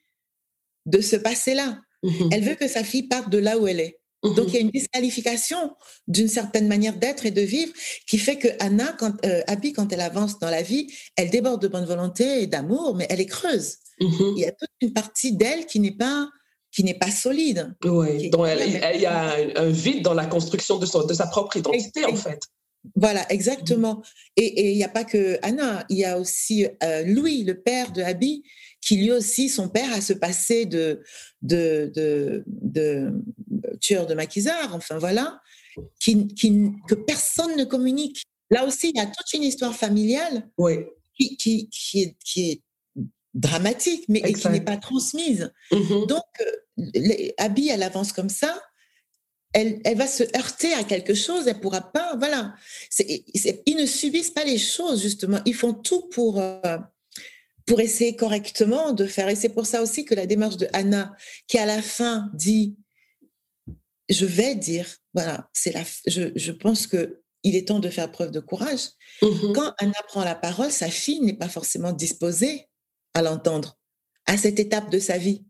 de ce passé-là. Mhm. Elle veut que sa fille parte de là où elle est. Mhm. Donc il y a une disqualification d'une certaine manière d'être et de vivre qui fait que Anna, quand, Abby, quand elle avance dans la vie, elle déborde de bonne volonté et d'amour, mais elle est creuse. Mhm. Il y a toute une partie d'elle qui n'est pas qui n'est pas solide. Oui, donc il y a un, vide dans la construction de, son, de sa propre identité, en fait. Voilà, exactement. Et il n'y a pas que Anna, il y a aussi euh, Louis, le père de Abby, qui lui aussi, son père a ce passé de, de, de, de tueur de maquisard, enfin voilà, qui, qui, que personne ne communique. Là aussi, il y a toute une histoire familiale oui. qui, qui, qui, est, qui est dramatique, mais qui n'est pas transmise. Mm-hmm. Donc, euh, Abby, elle avance comme ça, elle, elle, va se heurter à quelque chose, elle pourra pas, voilà. ils ne subissent pas les choses, justement. Ils font tout pour, euh, pour essayer correctement de faire. Et c'est pour ça aussi que la démarche de Anna, qui à la fin dit, je vais dire, voilà, c'est la, je, je pense que il est temps de faire preuve de courage. Mm-hmm. Quand Anna prend la parole, sa fille n'est pas forcément disposée à l'entendre à cette étape de sa vie.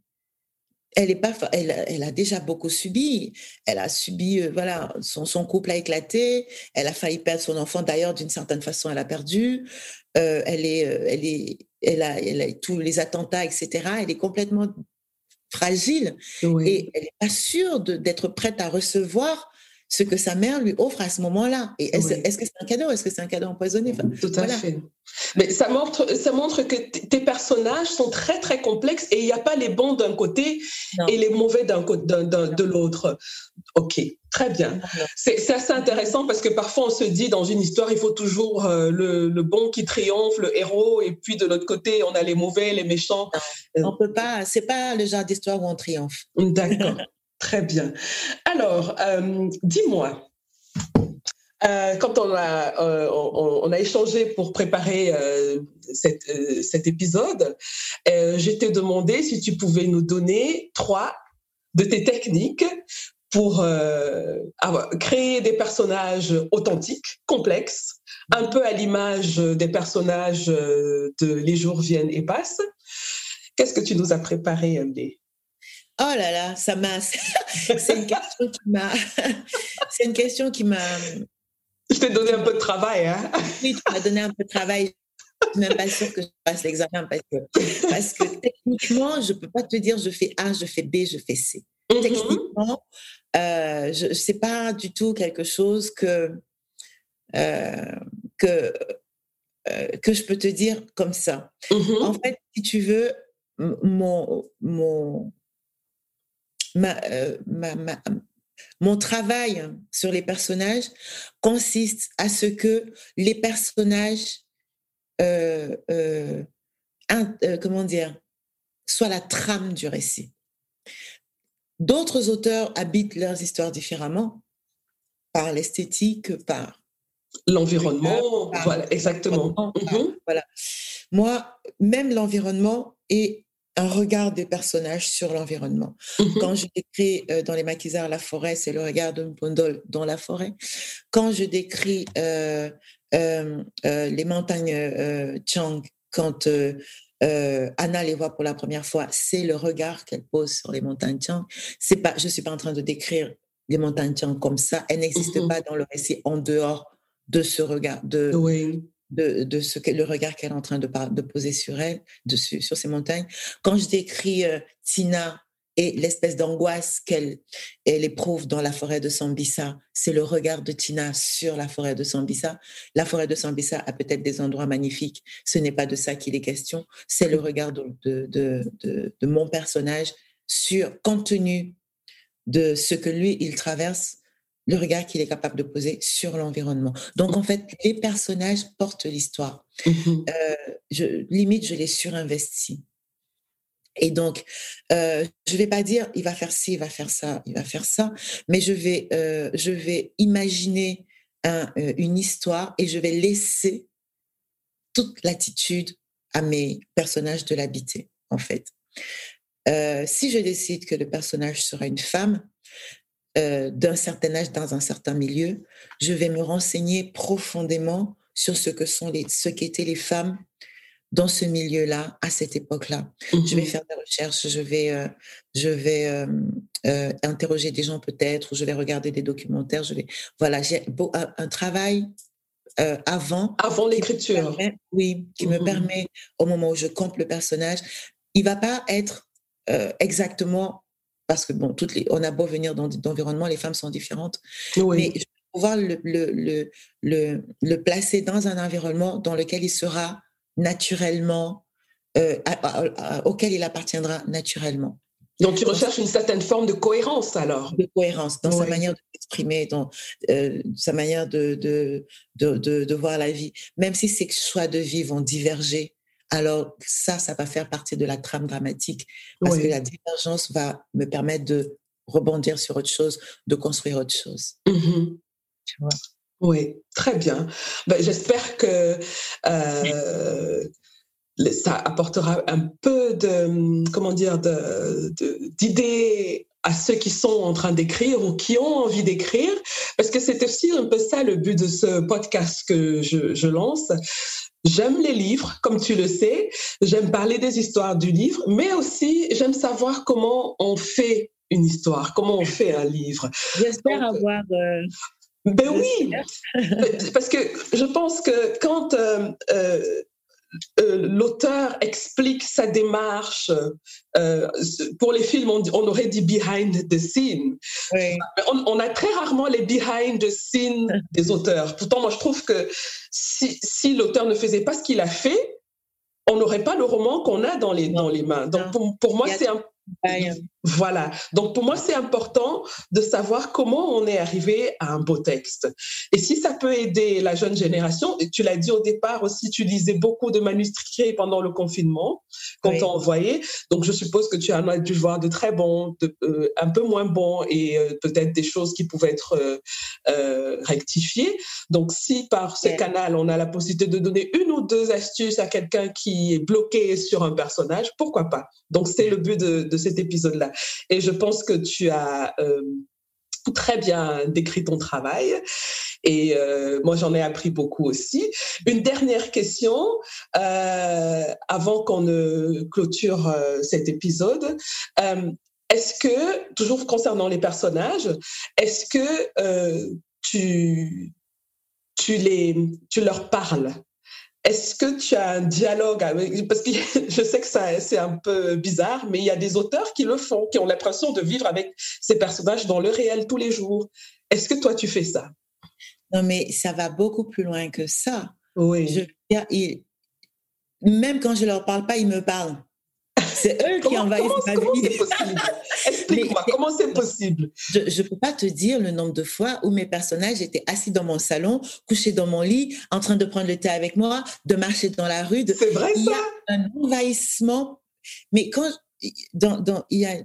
Elle, est pas, elle, elle a déjà beaucoup subi. Elle a subi, euh, voilà, son, son, couple a éclaté. Elle a failli perdre son enfant. D'ailleurs, d'une certaine façon, elle a perdu. Euh, elle est, euh, elle est, elle a, elle a tous les attentats, etc. Elle est complètement fragile et elle n'est pas sûre d'être prête à recevoir ce que sa mère lui offre à ce moment-là. Et est-ce que c'est un cadeau? Est-ce que c'est un cadeau empoisonné? Tout à fait. Mais ça montre, ça montre que tes personnages sont très, très complexes et il n'y a pas les bons d'un côté et les mauvais d'un de l'autre. OK, très bien. C'est assez intéressant parce que parfois on se dit dans une histoire, il faut toujours euh, le, le, bon qui triomphe, le héros, et puis de l'autre côté, on a les mauvais, les méchants. On peut pas, c'est pas le genre d'histoire où on triomphe. D'accord. Très bien. Alors, euh, dis-moi, euh, quand on a, euh, on, a échangé pour préparer cet épisode, je t'ai demandé si tu pouvais nous donner trois de tes techniques pour créer des personnages authentiques, complexes, un peu à l'image des personnages de Les jours viennent et passent. Qu'est-ce que tu nous as préparé, Léa Oh là là, ça m'a. c'est une question qui m'a. c'est une question qui m'a. Je t'ai donné un peu de travail, hein Oui, tu m'as donné un peu de travail. Je suis même pas sûre que je passe l'examen parce que, parce que techniquement, je peux pas te dire je fais A, je fais B, je fais C. Mm-hmm. Techniquement, euh, je sais pas du tout quelque chose que euh, que euh, que je peux te dire comme ça. Mm-hmm. En fait, si tu veux, mon mon euh, mon travail sur les personnages consiste à ce que les personnages, euh, euh, comment dire, soient la trame du récit. D'autres auteurs habitent leurs histoires différemment, par l'esthétique, par l'environnement, voilà, exactement. Mhm. Voilà. Moi, même l'environnement est un regard des personnages sur l'environnement. Mhm. Quand je décris euh, dans les maquisards la forêt, c'est le regard de Mpondol dans la forêt. Quand je décris euh, euh, les montagnes Chang, quand Anna les voit pour la première fois, c'est le regard qu'elle pose sur les montagnes Chang. C'est pas, je suis pas en train de décrire les montagnes Chang comme ça. Elles n'existent mhm. pas dans le récit en dehors de ce regard, de, oui de, ce que, le regard qu'elle est en train de, de poser sur elle, sur ces montagnes. Quand je décris euh, Tina et l'espèce d'angoisse qu'elle elle éprouve dans la forêt de Sambisa, c'est le regard de Tina sur la forêt de Sambisa. La forêt de Sambisa a peut-être des endroits magnifiques, ce n'est pas de ça qu'il est question, c'est le regard de, de, de, mon personnage sur, compte tenu de ce que lui, il traverse, le regard qu'il est capable de poser sur l'environnement. Donc, en fait, les personnages portent l'histoire. Mhm. Euh, je, limite, je les surinvestis. Et donc, euh, je vais pas dire, il va faire ci, il va faire ça, il va faire ça, mais je vais, euh, je vais imaginer un, une histoire et je vais laisser toute l'attitude à mes personnages de l'habiter, en fait. Si je décide que le personnage sera une femme, euh, d'un certain âge dans un certain milieu, je vais me renseigner profondément sur ce que sont les, ce qu'étaient les femmes dans ce milieu-là à cette époque-là. Je vais Mhm. faire des recherches, je vais, euh, je vais euh, euh, interroger des gens peut-être, ou je vais regarder des documentaires. Je vais, voilà, j'ai un, un travail avant. Avant l'écriture. oui, qui me Mhm. permet au moment où je compte le personnage, il va pas être exactement parce que bon, toutes les, on a beau venir dans d'environnements, les femmes sont différentes, Oui. mais je vais pouvoir le, le, le, le, placer dans un environnement dans lequel il sera naturellement, euh, à- à- à- auquel il appartiendra naturellement. Donc, tu recherches une certaine forme de cohérence alors? De cohérence dans sa manière de s'exprimer, dans euh, sa manière de, de, de, de, de voir la vie. Même si ses choix de vie vont diverger, alors ça, ça va faire partie de la trame dramatique parce Oui. que la divergence va me permettre de rebondir sur autre chose, de construire autre chose. Mhm. Tu vois? Oui, très bien. Ben, J'espère que euh, ça apportera un peu de, comment dire, de- de- d'idées à ceux qui sont en train d'écrire ou qui ont envie d'écrire, parce que c'est aussi un peu ça le but de ce podcast que je, je lance. J'aime les livres, comme tu le sais, j'aime parler des histoires du livre, mais aussi j'aime savoir comment on fait une histoire, comment on fait un livre. J'espère avoir. euh, Ben oui, parce que je pense que quand euh, euh, euh, l'auteur explique sa démarche, euh, pour les films, on, aurait dit behind the scene. Oui. On, on a très rarement les behind the scene des auteurs. Pourtant, moi, je trouve que si, si l'auteur ne faisait pas ce qu'il a fait, on n'aurait pas le roman qu'on a dans les, dans les mains. Donc, pour, pour moi, c'est un. Voilà. Donc pour moi, c'est important de savoir comment on est arrivé à un beau texte. Et si ça peut aider la jeune génération, et tu l'as dit au départ aussi, tu lisais beaucoup de manuscrits pendant le confinement qu'on Oui. t'a envoyé. Donc je suppose que tu en as dû voir de très bons, de, euh, un peu moins bons et euh, peut-être des choses qui pouvaient être euh, rectifiées. Donc si par ce canal, on a la possibilité de donner une ou deux astuces à quelqu'un qui est bloqué sur un personnage, pourquoi pas? Donc c'est le but de, de cet épisode-là. Et je pense que tu as euh, très bien décrit ton travail. Et euh, moi, j'en ai appris beaucoup aussi. Une dernière question euh, avant qu'on ne clôture cet épisode. Est-ce que, toujours concernant les personnages, est-ce que tu, tu, les, tu leur parles? Est-ce que tu as un dialogue avec... Parce que je sais que ça, c'est un peu bizarre, mais il y a des auteurs qui le font, qui ont l'impression de vivre avec ces personnages dans le réel tous les jours. Est-ce que toi, tu fais ça? Non, mais ça va beaucoup plus loin que ça. Oui. Je même quand je leur parle pas, ils me parlent. C'est eux qui envahissent comment- ma comment vie. Explique-moi, comment c'est possible? Je ne peux pas te dire le nombre de fois où mes personnages étaient assis dans mon salon, couchés dans mon lit, en train de prendre le thé avec moi, de marcher dans la rue. de- C'est vrai Il y ça? a un envahissement. Mais quand dans, dans, il y a,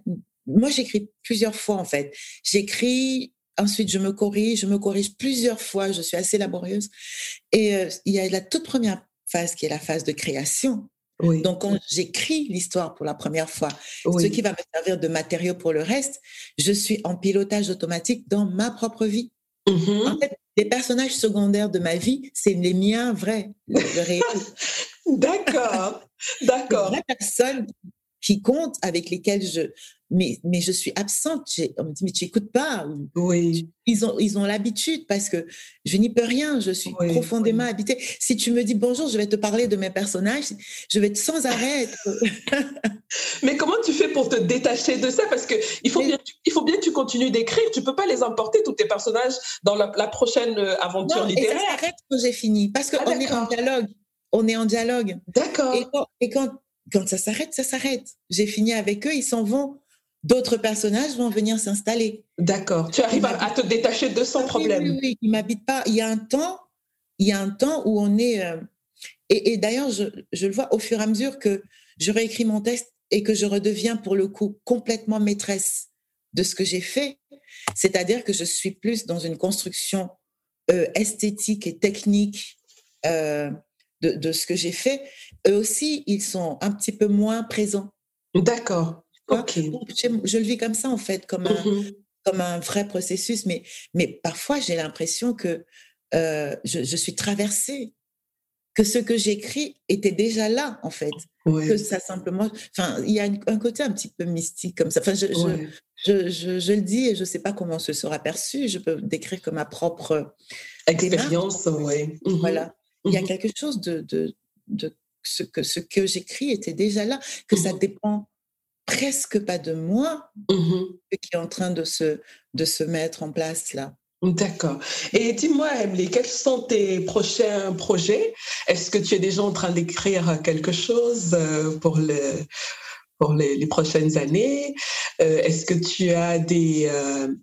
moi j'écris plusieurs fois en fait. J'écris, ensuite je me corrige, je me corrige plusieurs fois. Je suis assez laborieuse. Et euh, il y a la toute première phase qui est la phase de création. Oui. Donc quand j'écris l'histoire pour la première fois, oui. ce qui va me servir de matériau pour le reste, je suis en pilotage automatique dans ma propre vie. Mhm. En fait, les personnages secondaires de ma vie, c'est les miens vrais, le, le réel. D'accord, d'accord. vraies personnes qui comptent, avec lesquelles je... Mais, mais je suis absente. On me dit, mais tu n'écoutes pas. Oui, Ils ont ils ont l'habitude parce que je n'y peux rien. Je suis Oui, profondément oui. habitée. Si tu me dis bonjour, je vais te parler de mes personnages. Je vais sans arrêt être mais comment tu fais pour te détacher de ça? Parce que il faut Mais- bien, il faut bien que tu continues d'écrire. Tu peux pas les emporter tous tes personnages dans la, la prochaine euh, aventure Non, et littéraire. ça s'arrête quand j'ai fini. Parce Ah, qu'on est en dialogue. On est en dialogue. D'accord. Et quand, et quand, quand ça s'arrête, ça s'arrête. J'ai fini avec eux, ils s'en vont. d'autres personnages vont venir s'installer. D'accord. Tu arrives à, te détacher de son problème. Oui, oui, qui m'habitent pas. Il y a un temps, il y a un temps où on est. Euh, et, d'ailleurs, je, je, le vois au fur et à mesure que je réécris mon texte et que je redeviens pour le coup complètement maîtresse de ce que j'ai fait. C'est-à-dire que je suis plus dans une construction euh, esthétique et technique euh, de, de, ce que j'ai fait. Eux aussi, ils sont un petit peu moins présents. D'accord. Ok. Je, le vis comme ça, en fait, comme un, mmh comme un vrai processus. Mais, mais parfois, j'ai l'impression que euh, je, je, suis traversée, que ce que j'écris était déjà là, en fait. Que ça simplement. Enfin, il y a un côté un petit peu mystique comme ça. Enfin, je, je, je, je, le dis et je ne sais pas comment ce sera perçu. Je peux décrire comme ma propre expérience. Oui. Mmh voilà. Il y a mmh quelque chose de, de, de ce que, ce que j'écris était déjà là, que ça dépend presque pas de moi mmh qui est en train de se, de se mettre en place là. D'accord. Et dis-moi, Emily, quels sont tes prochains projets? Est-ce que tu es déjà en train d'écrire quelque chose euh, pour, le, pour les, prochaines années? Euh, Est-ce que tu as des, euh,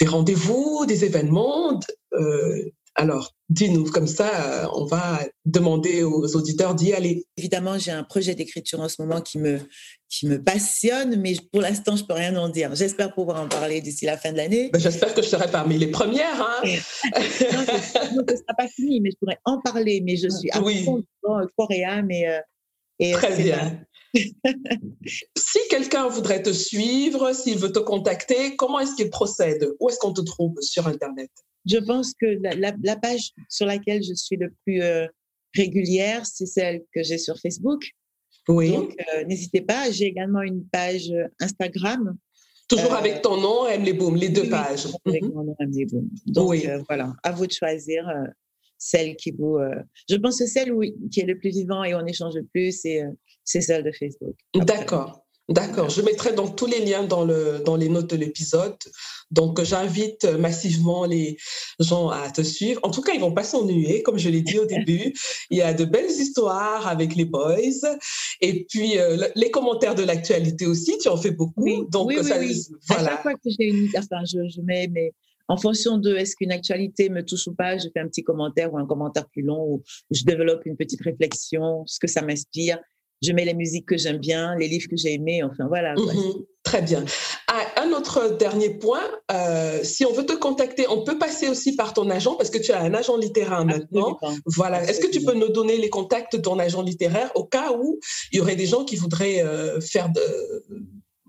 des rendez-vous, des événements alors, dis-nous, comme ça, euh, on va demander aux auditeurs d'y aller. Évidemment, j'ai un projet d'écriture en ce moment qui me, qui me passionne, mais pour l'instant, je ne peux rien en dire. J'espère pouvoir en parler d'ici la fin de l'année. Ben, j'espère que je serai parmi les premières. Hein. non, ce ne sera pas fini, mais je pourrais en parler. Mais je suis à oui. fond dans Coréa, mais... Euh, et Très bien. si quelqu'un voudrait te suivre, s'il veut te contacter, comment est-ce qu'il procède? Où est-ce qu'on te trouve sur Internet? Je pense que la, page sur laquelle je suis le plus euh, régulière, c'est celle que j'ai sur Facebook. Oui. Donc, euh, n'hésitez pas. J'ai également une page euh, Instagram. Toujours avec ton nom, Aime les Boom, les deux pages. Avec mhm. mon nom, Aime les. Donc, voilà, à vous de choisir celle qui vous. je pense que celle où, qui est le plus vivant et on échange le plus, c'est celle de Facebook. D'accord. D'accord, je mettrai donc tous les liens dans, le, dans les notes de l'épisode. Donc, j'invite massivement les gens à te suivre. En tout cas, ils vont pas s'ennuyer, comme je l'ai dit au début. Il y a de belles histoires avec les boys. Et puis, euh, les commentaires de l'actualité aussi, tu en fais beaucoup. Oui, donc, oui, ça, oui, Voilà. À chaque fois que j'ai une... Enfin, je, je mets mes en fonction de est-ce qu'une actualité me touche ou pas, je fais un petit commentaire ou un commentaire plus long où je développe une petite réflexion, ce que ça m'inspire je mets les musiques que j'aime bien, les livres que j'ai aimés, enfin voilà. Mhm. très bien. Ah, un autre dernier point, euh, si on veut te contacter, on peut passer aussi par ton agent parce que tu as un agent littéraire maintenant. Voilà. Est-ce que tu peux nous donner les contacts de ton agent littéraire au cas où il y aurait des gens qui voudraient euh, faire de,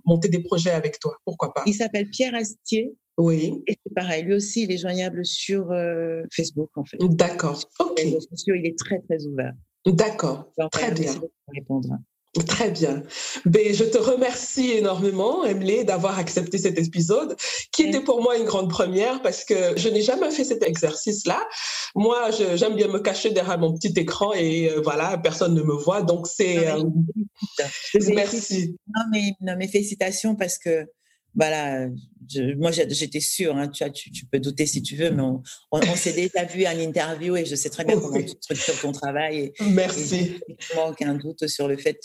monter des projets avec toi? Pourquoi pas? Il s'appelle Pierre Astier. Oui. Et c'est pareil, lui aussi, il est joignable sur euh, Facebook en fait. D'accord. Ok. il est très très ouvert. D'accord, très bien. Très bien. Ben, je te remercie énormément, Emily, d'avoir accepté cet épisode, qui était pour moi une grande première parce que je n'ai jamais fait cet exercice-là. Moi, j'aime bien me cacher derrière mon petit écran et euh, voilà, personne ne me voit. Donc, c'est. Euh, merci. Non mais, non, mais félicitations parce que voilà, moi j'étais sûre, hein, tu, tu, tu, peux douter si tu veux, mais on, on, s'est déjà vu en interview et je sais très bien comment tu structures ton travail. Merci. Et, aucun doute sur le fait.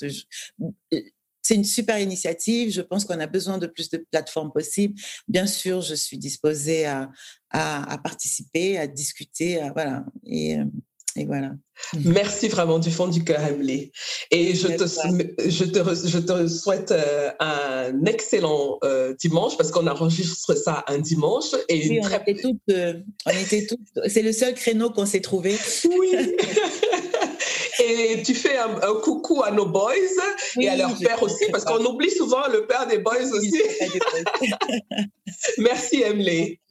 C'est une super initiative. Je pense qu'on a besoin de plus de plateformes possibles. Bien sûr, je suis disposée à, à, à participer, à discuter, à, voilà. Et, euh, et voilà. Merci vraiment du fond du cœur, Emily. Et je te, je te, je te souhaite euh, un excellent euh, dimanche parce qu'on enregistre ça un dimanche. Et oui, on, était toutes, euh, on était toutes. C'est le seul créneau qu'on s'est trouvé. Oui. et tu fais un, coucou à nos boys et à leur père aussi parce qu'on oublie souvent le père des boys aussi. Merci, Emily.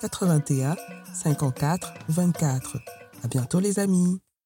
81 54 24. À bientôt les amis.